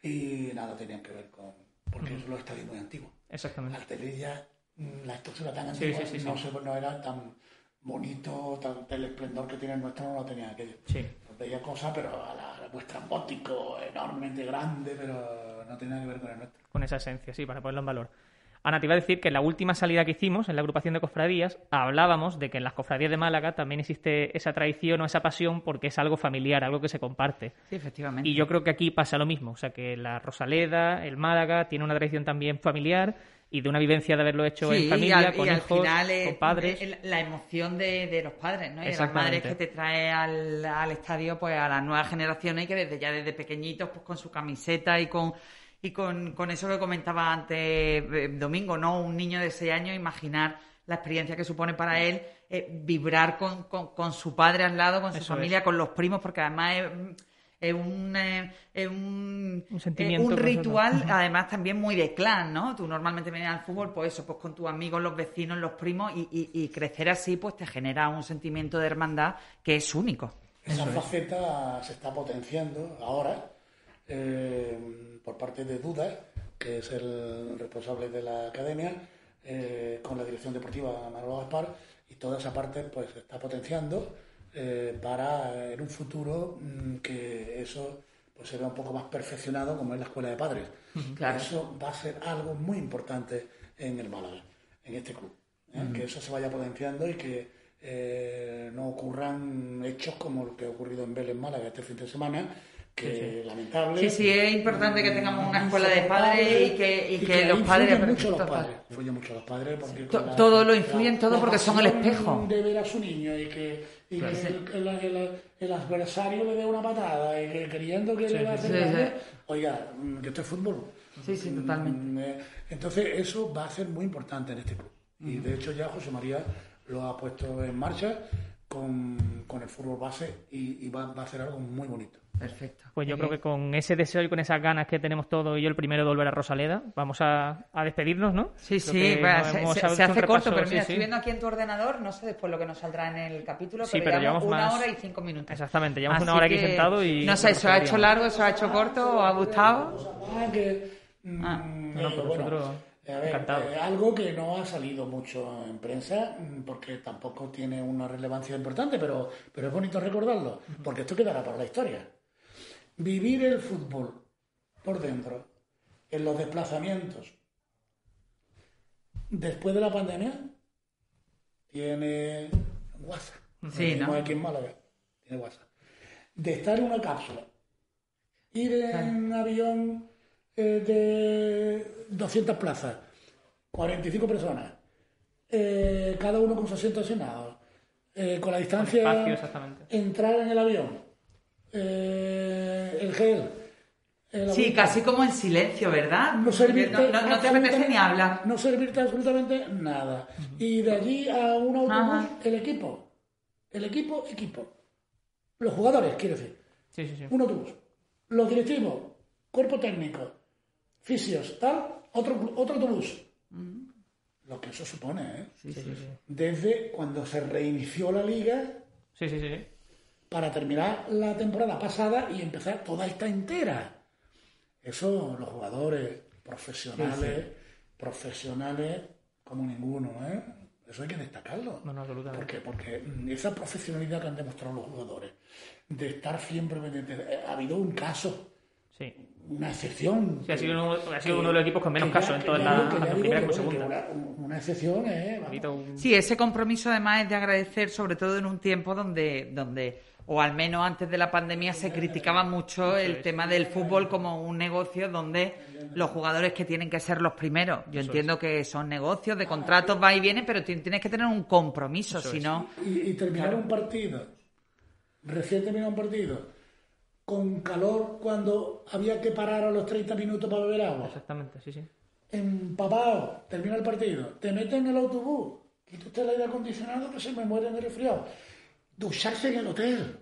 Y nada, tenían que ver con. Porque es los estadios muy antiguos. Exactamente. artillería, mm, la estructura tan antigua, sí, sí, no, se- no era tan bonito, tan, el esplendor que tiene el nuestro no lo tenía aquello. Sí. Veía cosas, pero a la vuestra enormemente grande, pero no nada que ver con el nuestro. con esa esencia, sí, para ponerlo en valor. Ana, te iba a decir que en la última salida que hicimos, en la agrupación de cofradías, hablábamos de que en las cofradías de Málaga también existe esa tradición o esa pasión porque es algo familiar, algo que se comparte. Sí, efectivamente. Y yo creo que aquí pasa lo mismo, o sea que la Rosaleda, el Málaga, tiene una tradición también familiar y de una vivencia de haberlo hecho Sí, en familia, y al, con y al hijos, final es- con padres. es la emoción de, de los padres, ¿no? Y de las madres que te trae al, al estadio, pues a las nuevas generaciones y que desde ya desde pequeñitos, pues con su camiseta y con y con, con eso que comentaba antes eh, Domingo, ¿no? Un niño de 6 años, imaginar la experiencia que supone para él eh, vibrar con, con- con su padre al lado, con su Eso familia, con los primos, porque además es, es un, eh, es un, Un eh, sentimiento, un ritual, además también muy de clan, ¿no? Tú normalmente vienes al fútbol, pues eso, pues con tus amigos, los vecinos, los primos, y, y- y crecer así, pues te genera un sentimiento de hermandad que es único. Esa faceta se está potenciando ahora eh, por parte de Duda, que es el responsable de la academia, eh, con la dirección deportiva Manolo Gaspar, y toda esa parte pues se está potenciando eh, para en un futuro mm, que eso pues se vea un poco más perfeccionado como es la escuela de padres. Claro. Eso va a ser algo muy importante en el Málaga, en este club. Que eso se vaya potenciando y que eh, no ocurran hechos como lo que ha ocurrido en Vélez Málaga este fin de semana, que lamentable. Sí, sí, es importante que tengamos una escuela de padres y que, y que los padres... influyen mucho los padres, influyen mucho los padres porque To- con la- todo lo la- influyen todo la porque son el espejo. de ver a su niño y que, y que el, el- el- el adversario le dé una patada y que creyendo que le va a hacer oiga, mm, que esto es fútbol. Sí, sí, totalmente. Mm, eh, Entonces eso va a ser muy importante en este club. Y de hecho ya José María lo ha puesto en marcha con, con el fútbol base y, y va, va a hacer algo muy bonito. Perfecto. Pues yo creo que con ese deseo y con esas ganas que tenemos todos y yo el primero de volver a Rosaleda, vamos a, a despedirnos, ¿no? Sí, Creo sí, se, se- hace repaso, corto, pero sí, mira, sí. estoy viendo aquí en tu ordenador, no sé después lo que nos saldrá en el capítulo, Sí, pero, pero llevamos llevamos una más- hora y cinco minutos. Exactamente, llevamos una hora aquí sentado y... No sé, ¿eso ha hecho largo, eso ha hecho corto o ha gustado? Que, mm, Ah, no, eh, por bueno, nosotros a ver, eh, algo que no ha salido mucho en prensa mm, porque tampoco tiene una relevancia importante, pero, pero es bonito recordarlo, porque esto quedará para la historia. Vivir el fútbol por dentro, en los desplazamientos, después de la pandemia, tiene WhatsApp. Sí, ¿no? Aquí en Málaga, tiene WhatsApp. De estar en una cápsula, ir en avión eh, de 200 plazas, 45 personas, eh, cada uno con su asiento asignado, eh, con la distancia, espacio, entrar en el avión, eh, el gel. el Sí, casi como en silencio, ¿verdad? no servirte, no, no- no te apetece ni hablar. No servirte absolutamente nada. Y de allí a un autobús, Ajá. el equipo. El equipo, equipo. Los jugadores, quiero decir. Sí, sí, sí. Un autobús. Los directivos, cuerpo técnico, fisios, tal, otro, otro autobús. Lo que eso supone, ¿eh? Sí, sí, sí. Desde cuando se reinició la liga Sí, sí, sí. Para terminar la temporada pasada y empezar toda esta entera. Eso los jugadores profesionales, profesionales como ninguno, ¿eh? Eso hay que destacarlo. No, no, absolutamente. ¿Por qué? Porque mm, esa profesionalidad que han demostrado los jugadores, de estar siempre pendientes, eh, ha habido un caso, Sí. una excepción. Sí, ha sido uno, ha sido que- uno de los equipos con menos casos en toda la primera como bueno, segunda. una, una excepción, ¿eh? Sí, ese compromiso además es de agradecer, sobre todo en un tiempo donde, donde o al menos antes de la pandemia, se criticaba mucho el tema del fútbol como un negocio donde los jugadores que tienen que ser los primeros. Yo entiendo que son negocios de contratos, va y viene, pero ti- tienes que tener un compromiso, si no... y, y terminar un partido, recién terminar un partido, con calor cuando había que parar a los 30 minutos para beber agua, Exactamente, sí, sí. empapado, termina el partido, te meten en el autobús, quita usted el aire acondicionado que se me mueren de resfriado. Ducharse en el hotel.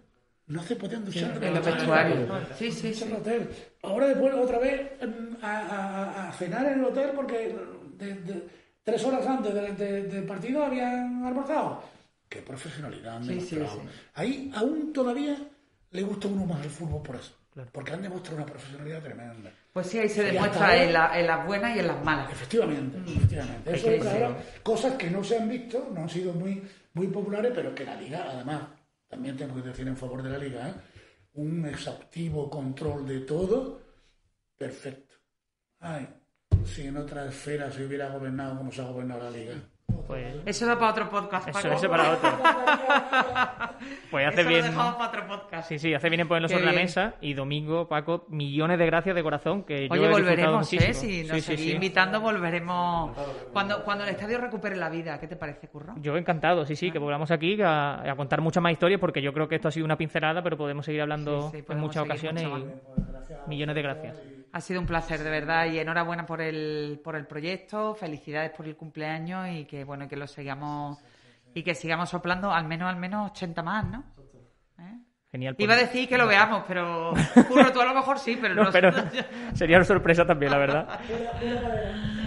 No se pueden duchar En los vestuarios. Sí, sí, sí. hotel. Ahora después otra vez em, a, a- a cenar en el hotel porque de- de- tres horas antes de- de- del partido habían almorzado. Qué profesionalidad han Sí, sí, demostrado. sí. Ahí aún todavía le gusta uno más el fútbol por eso. Porque han demostrado una profesionalidad tremenda. Pues sí, ahí se Y demuestra en, la- en las buenas y en las malas. Efectivamente, efectivamente. Eso es ahora cosas que no se han visto, no han sido muy, muy populares, pero que la liga, además, también tengo que decir en favor de la liga, ¿eh? un exhaustivo control de todo, perfecto. Ay, si en otra esfera se hubiera gobernado como se ha gobernado la liga. Pues Eso da para otro podcast, eso, Paco. eso para otro. Pues hace Eso bien. lo dejamos para otro podcast. Sí, sí, hace bien en ponerlo Qué sobre la mesa. Y domingo, Paco, millones de gracias de corazón. Que yo Oye, volveremos, ¿eh? Si nos Sí, sí, seguís sí. invitando, volveremos. Cuando, cuando el estadio recupere la vida, ¿qué te parece, Curro? Yo encantado, sí, sí, que volvamos aquí a, a contar muchas más historias porque yo creo que esto ha sido una pincelada, pero podemos seguir hablando Sí, sí, en muchas seguir ocasiones mucho y millones de gracias. Ha sido un placer, de verdad, y enhorabuena por el, por el proyecto, felicidades por el cumpleaños y que, bueno, que lo sigamos y que sigamos soplando al menos, al menos 80 más, ¿no? ¿Eh? Genial. Iba a pues- decir que lo veamos, pero Curro, tú a lo mejor sí, pero No, pero sería una sorpresa también, la verdad.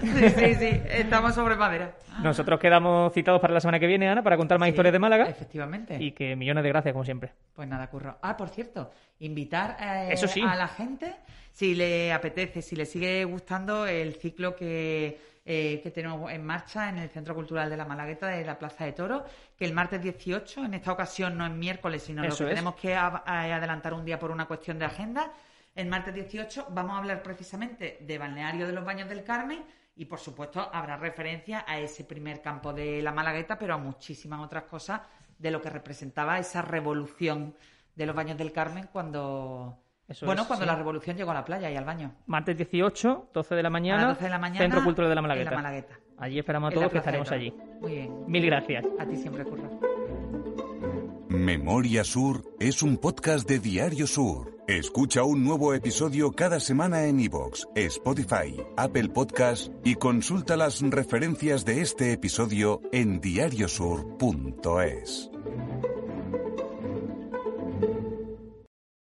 Sí, sí, sí, estamos sobre madera. Nosotros quedamos citados para la semana que viene, Ana, para contar más historias de Málaga. Efectivamente. Y que millones de gracias, como siempre. Pues nada, curro. Ah, por cierto, invitar eh, Eso sí. a la gente, si le apetece, si le sigue gustando el ciclo que, eh, que tenemos en marcha en el Centro Cultural de la Malagueta de la Plaza de Toro, que el martes 18, en esta ocasión no es miércoles, sino Eso lo que es. tenemos que adelantar un día por una cuestión de agenda. El martes 18 vamos a hablar precisamente de Balneario de los Baños del Carmen y, por supuesto, habrá referencia a ese primer campo de la Malagueta, pero a muchísimas otras cosas de lo que representaba esa revolución de los Baños del Carmen cuando... Eso bueno, es, cuando sí. la revolución llegó a la playa y al baño. Martes 18, 12 de la A mañana, las 12 de la mañana. Centro Cultural de la en Malagueta. la Malagueta. Allí esperamos a todos que estaremos allí. Muy bien. Mil gracias. A ti siempre, Curro. Memoria Sur es un podcast de Diario Sur. Escucha un nuevo episodio cada semana en iVoox, Spotify, Apple Podcast y consulta las referencias de este episodio en diariosur.es.